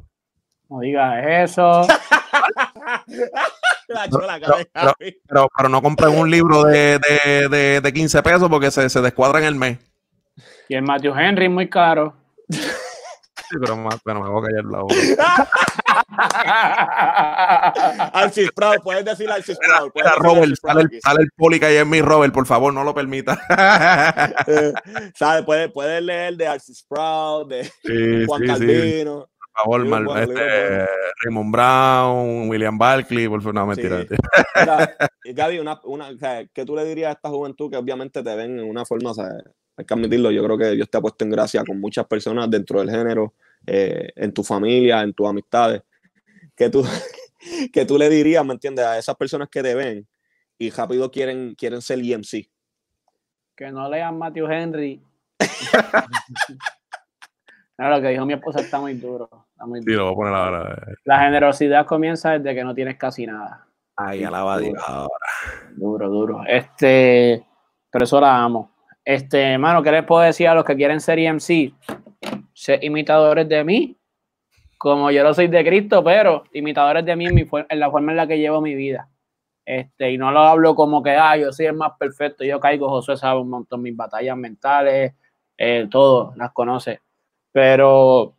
[SPEAKER 4] No digas eso. <laughs>
[SPEAKER 1] pero, pero, no compran un libro de, de, de, de 15 pesos porque se, se descuadra en el mes.
[SPEAKER 4] Y el Matthew Henry muy caro.
[SPEAKER 1] Sí, pero, más, pero me voy a callar la boca. <laughs>
[SPEAKER 2] Alcis Proud, puedes decir Alcis Proud.
[SPEAKER 1] Robert, sale, el, sale el poli que hay en mi Robert, por favor, no lo permita.
[SPEAKER 2] eh, ¿Sabes? Puedes, puedes leer de Alcis Proud, de sí, <laughs> Juan sí, Calvino.
[SPEAKER 1] Sí. Por favor, mal, este, Raymond Brown, William Barkley, por favor, no, mentira. Sí.
[SPEAKER 2] Mira, <laughs> Gaby, una, una, o sea, ¿qué tú le dirías a esta juventud que obviamente te ven en una forma, o sea, hay que admitirlo, yo creo que Dios te ha puesto en gracia con muchas personas dentro del género, eh, en tu familia, en tus amistades, que tú, <laughs> que tú le dirías, ¿me entiendes? A esas personas que te ven y rápido quieren, quieren ser EMC.
[SPEAKER 4] Que no lean Matthew Henry. <laughs> no, lo que dijo mi esposa está muy duro. Está muy duro. Sí, lo voy a poner ahora. La generosidad comienza desde que no tienes casi nada.
[SPEAKER 1] Ay, alaba Dios ahora.
[SPEAKER 4] Duro, duro. Este, pero eso la amo. Este, hermano, ¿qué les puedo decir a los que quieren ser IMC? Ser imitadores de mí, como yo no soy de Cristo, pero imitadores de mí en, mi, en la forma en la que llevo mi vida. Este, y no lo hablo como que, ah, yo soy el más perfecto, yo caigo, Josué sabe un montón mis batallas mentales, eh, todo, las conoce. Pero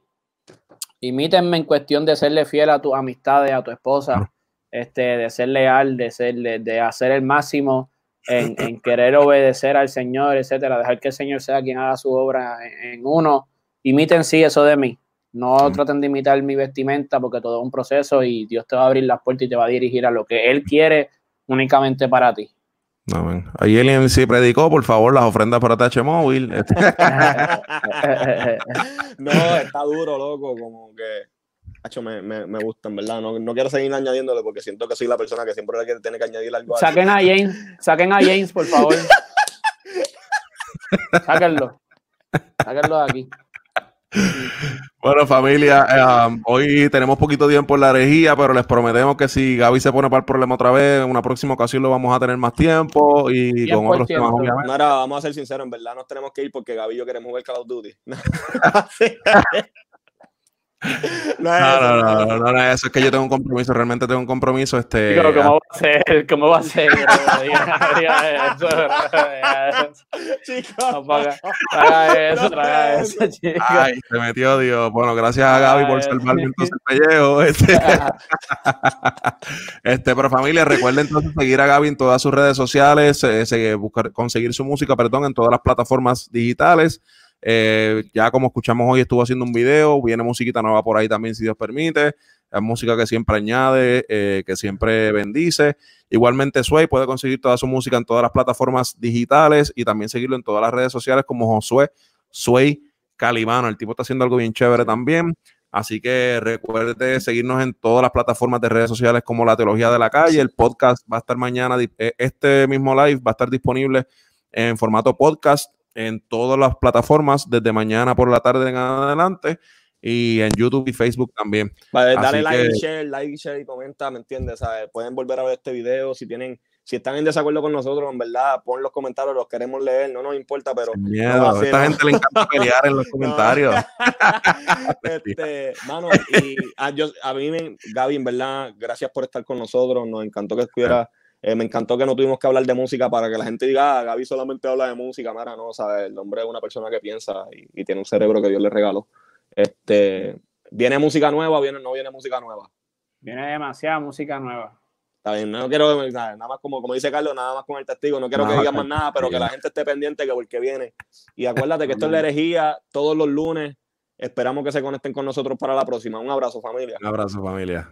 [SPEAKER 4] imítenme en cuestión de serle fiel a tus amistades, a tu esposa, este, de ser leal, de, ser, de hacer el máximo en, querer obedecer al Señor, etcétera, dejar que el Señor sea quien haga su obra en, uno. Imiten sí eso de mí. No traten de imitar mi vestimenta porque todo es un proceso y Dios te va a abrir las puertas y te va a dirigir a lo que Él quiere únicamente para ti.
[SPEAKER 1] Ahí alguien sí predicó, por favor, las ofrendas para TH Móvil. <laughs>
[SPEAKER 2] no, está duro, loco, como que me, me, me gustan, ¿verdad? No, no, quiero seguir añadiéndole porque siento que soy la persona que siempre le tiene que añadir algo.
[SPEAKER 4] Saquen a James, saquen a James, por favor. <laughs> Sáquenlo. Sáquenlo de aquí.
[SPEAKER 1] Bueno, familia, eh, hoy tenemos poquito tiempo en la herejía, pero les prometemos que si Gaby se pone para el problema otra vez, en una próxima ocasión lo vamos a tener más tiempo y con otros temas,
[SPEAKER 2] obviamente. vamos a ser sinceros, en verdad nos tenemos que ir porque Gaby y yo queremos ver Call of Duty. <laughs> <laughs>
[SPEAKER 1] No, no, no, no, no, eso es que yo tengo un compromiso, realmente tengo un compromiso. Este,
[SPEAKER 4] ¿cómo va a ser? ¿Cómo va a ser?
[SPEAKER 2] Chicos,
[SPEAKER 4] traga eso, traga eso,
[SPEAKER 1] Ay, se metió Dios. Bueno, gracias a Gaby por salvarme entonces el pellejo. <laughs> Este. este, pero familia, recuerden entonces seguir a Gaby en todas sus redes sociales, eh, buscar, conseguir su música, perdón, en todas las plataformas digitales. Eh, ya como escuchamos hoy, estuvo haciendo un video, viene musiquita nueva por ahí también, si Dios permite. Es música que siempre añade, eh, que siempre bendice. Igualmente, Sway puede conseguir toda su música en todas las plataformas digitales y también seguirlo en todas las redes sociales como Josué Sway Calibano. El tipo está haciendo algo bien chévere también. Así que recuerde seguirnos en todas las plataformas de redes sociales como La Teología de la Calle. El podcast va a estar mañana, eh, este mismo live va a estar disponible en formato podcast en todas las plataformas desde mañana por la tarde en adelante y en YouTube y Facebook también.
[SPEAKER 2] Vale, dale like, share, like, share y comenta, ¿me entiendes? Pueden volver a ver este video si tienen si están en desacuerdo con nosotros, en verdad, pon los comentarios, los queremos leer, no nos importa, pero.
[SPEAKER 1] a esta gente le encanta <laughs> pelear en los comentarios. <laughs> <laughs>
[SPEAKER 2] este, mano, y a, yo, a mí, me, Gaby, en verdad, gracias por estar con nosotros, nos encantó que estuviera. Eh, me encantó que no tuvimos que hablar de música para que la gente diga, ah, Gaby solamente habla de música, Mara, no, ¿sabes? El hombre es una persona que piensa y, y tiene un cerebro que Dios le regaló. Este, ¿Viene música nueva o viene, no viene música nueva?
[SPEAKER 4] Viene demasiada música nueva
[SPEAKER 2] no quiero, nada más como, como dice Carlos, nada más con el testigo, no quiero que digan más nada, pero que la gente esté pendiente que porque viene. Y acuérdate que esto es la herejía todos los lunes. Esperamos que se conecten con nosotros para la próxima. Un abrazo, familia.
[SPEAKER 1] Un abrazo, familia.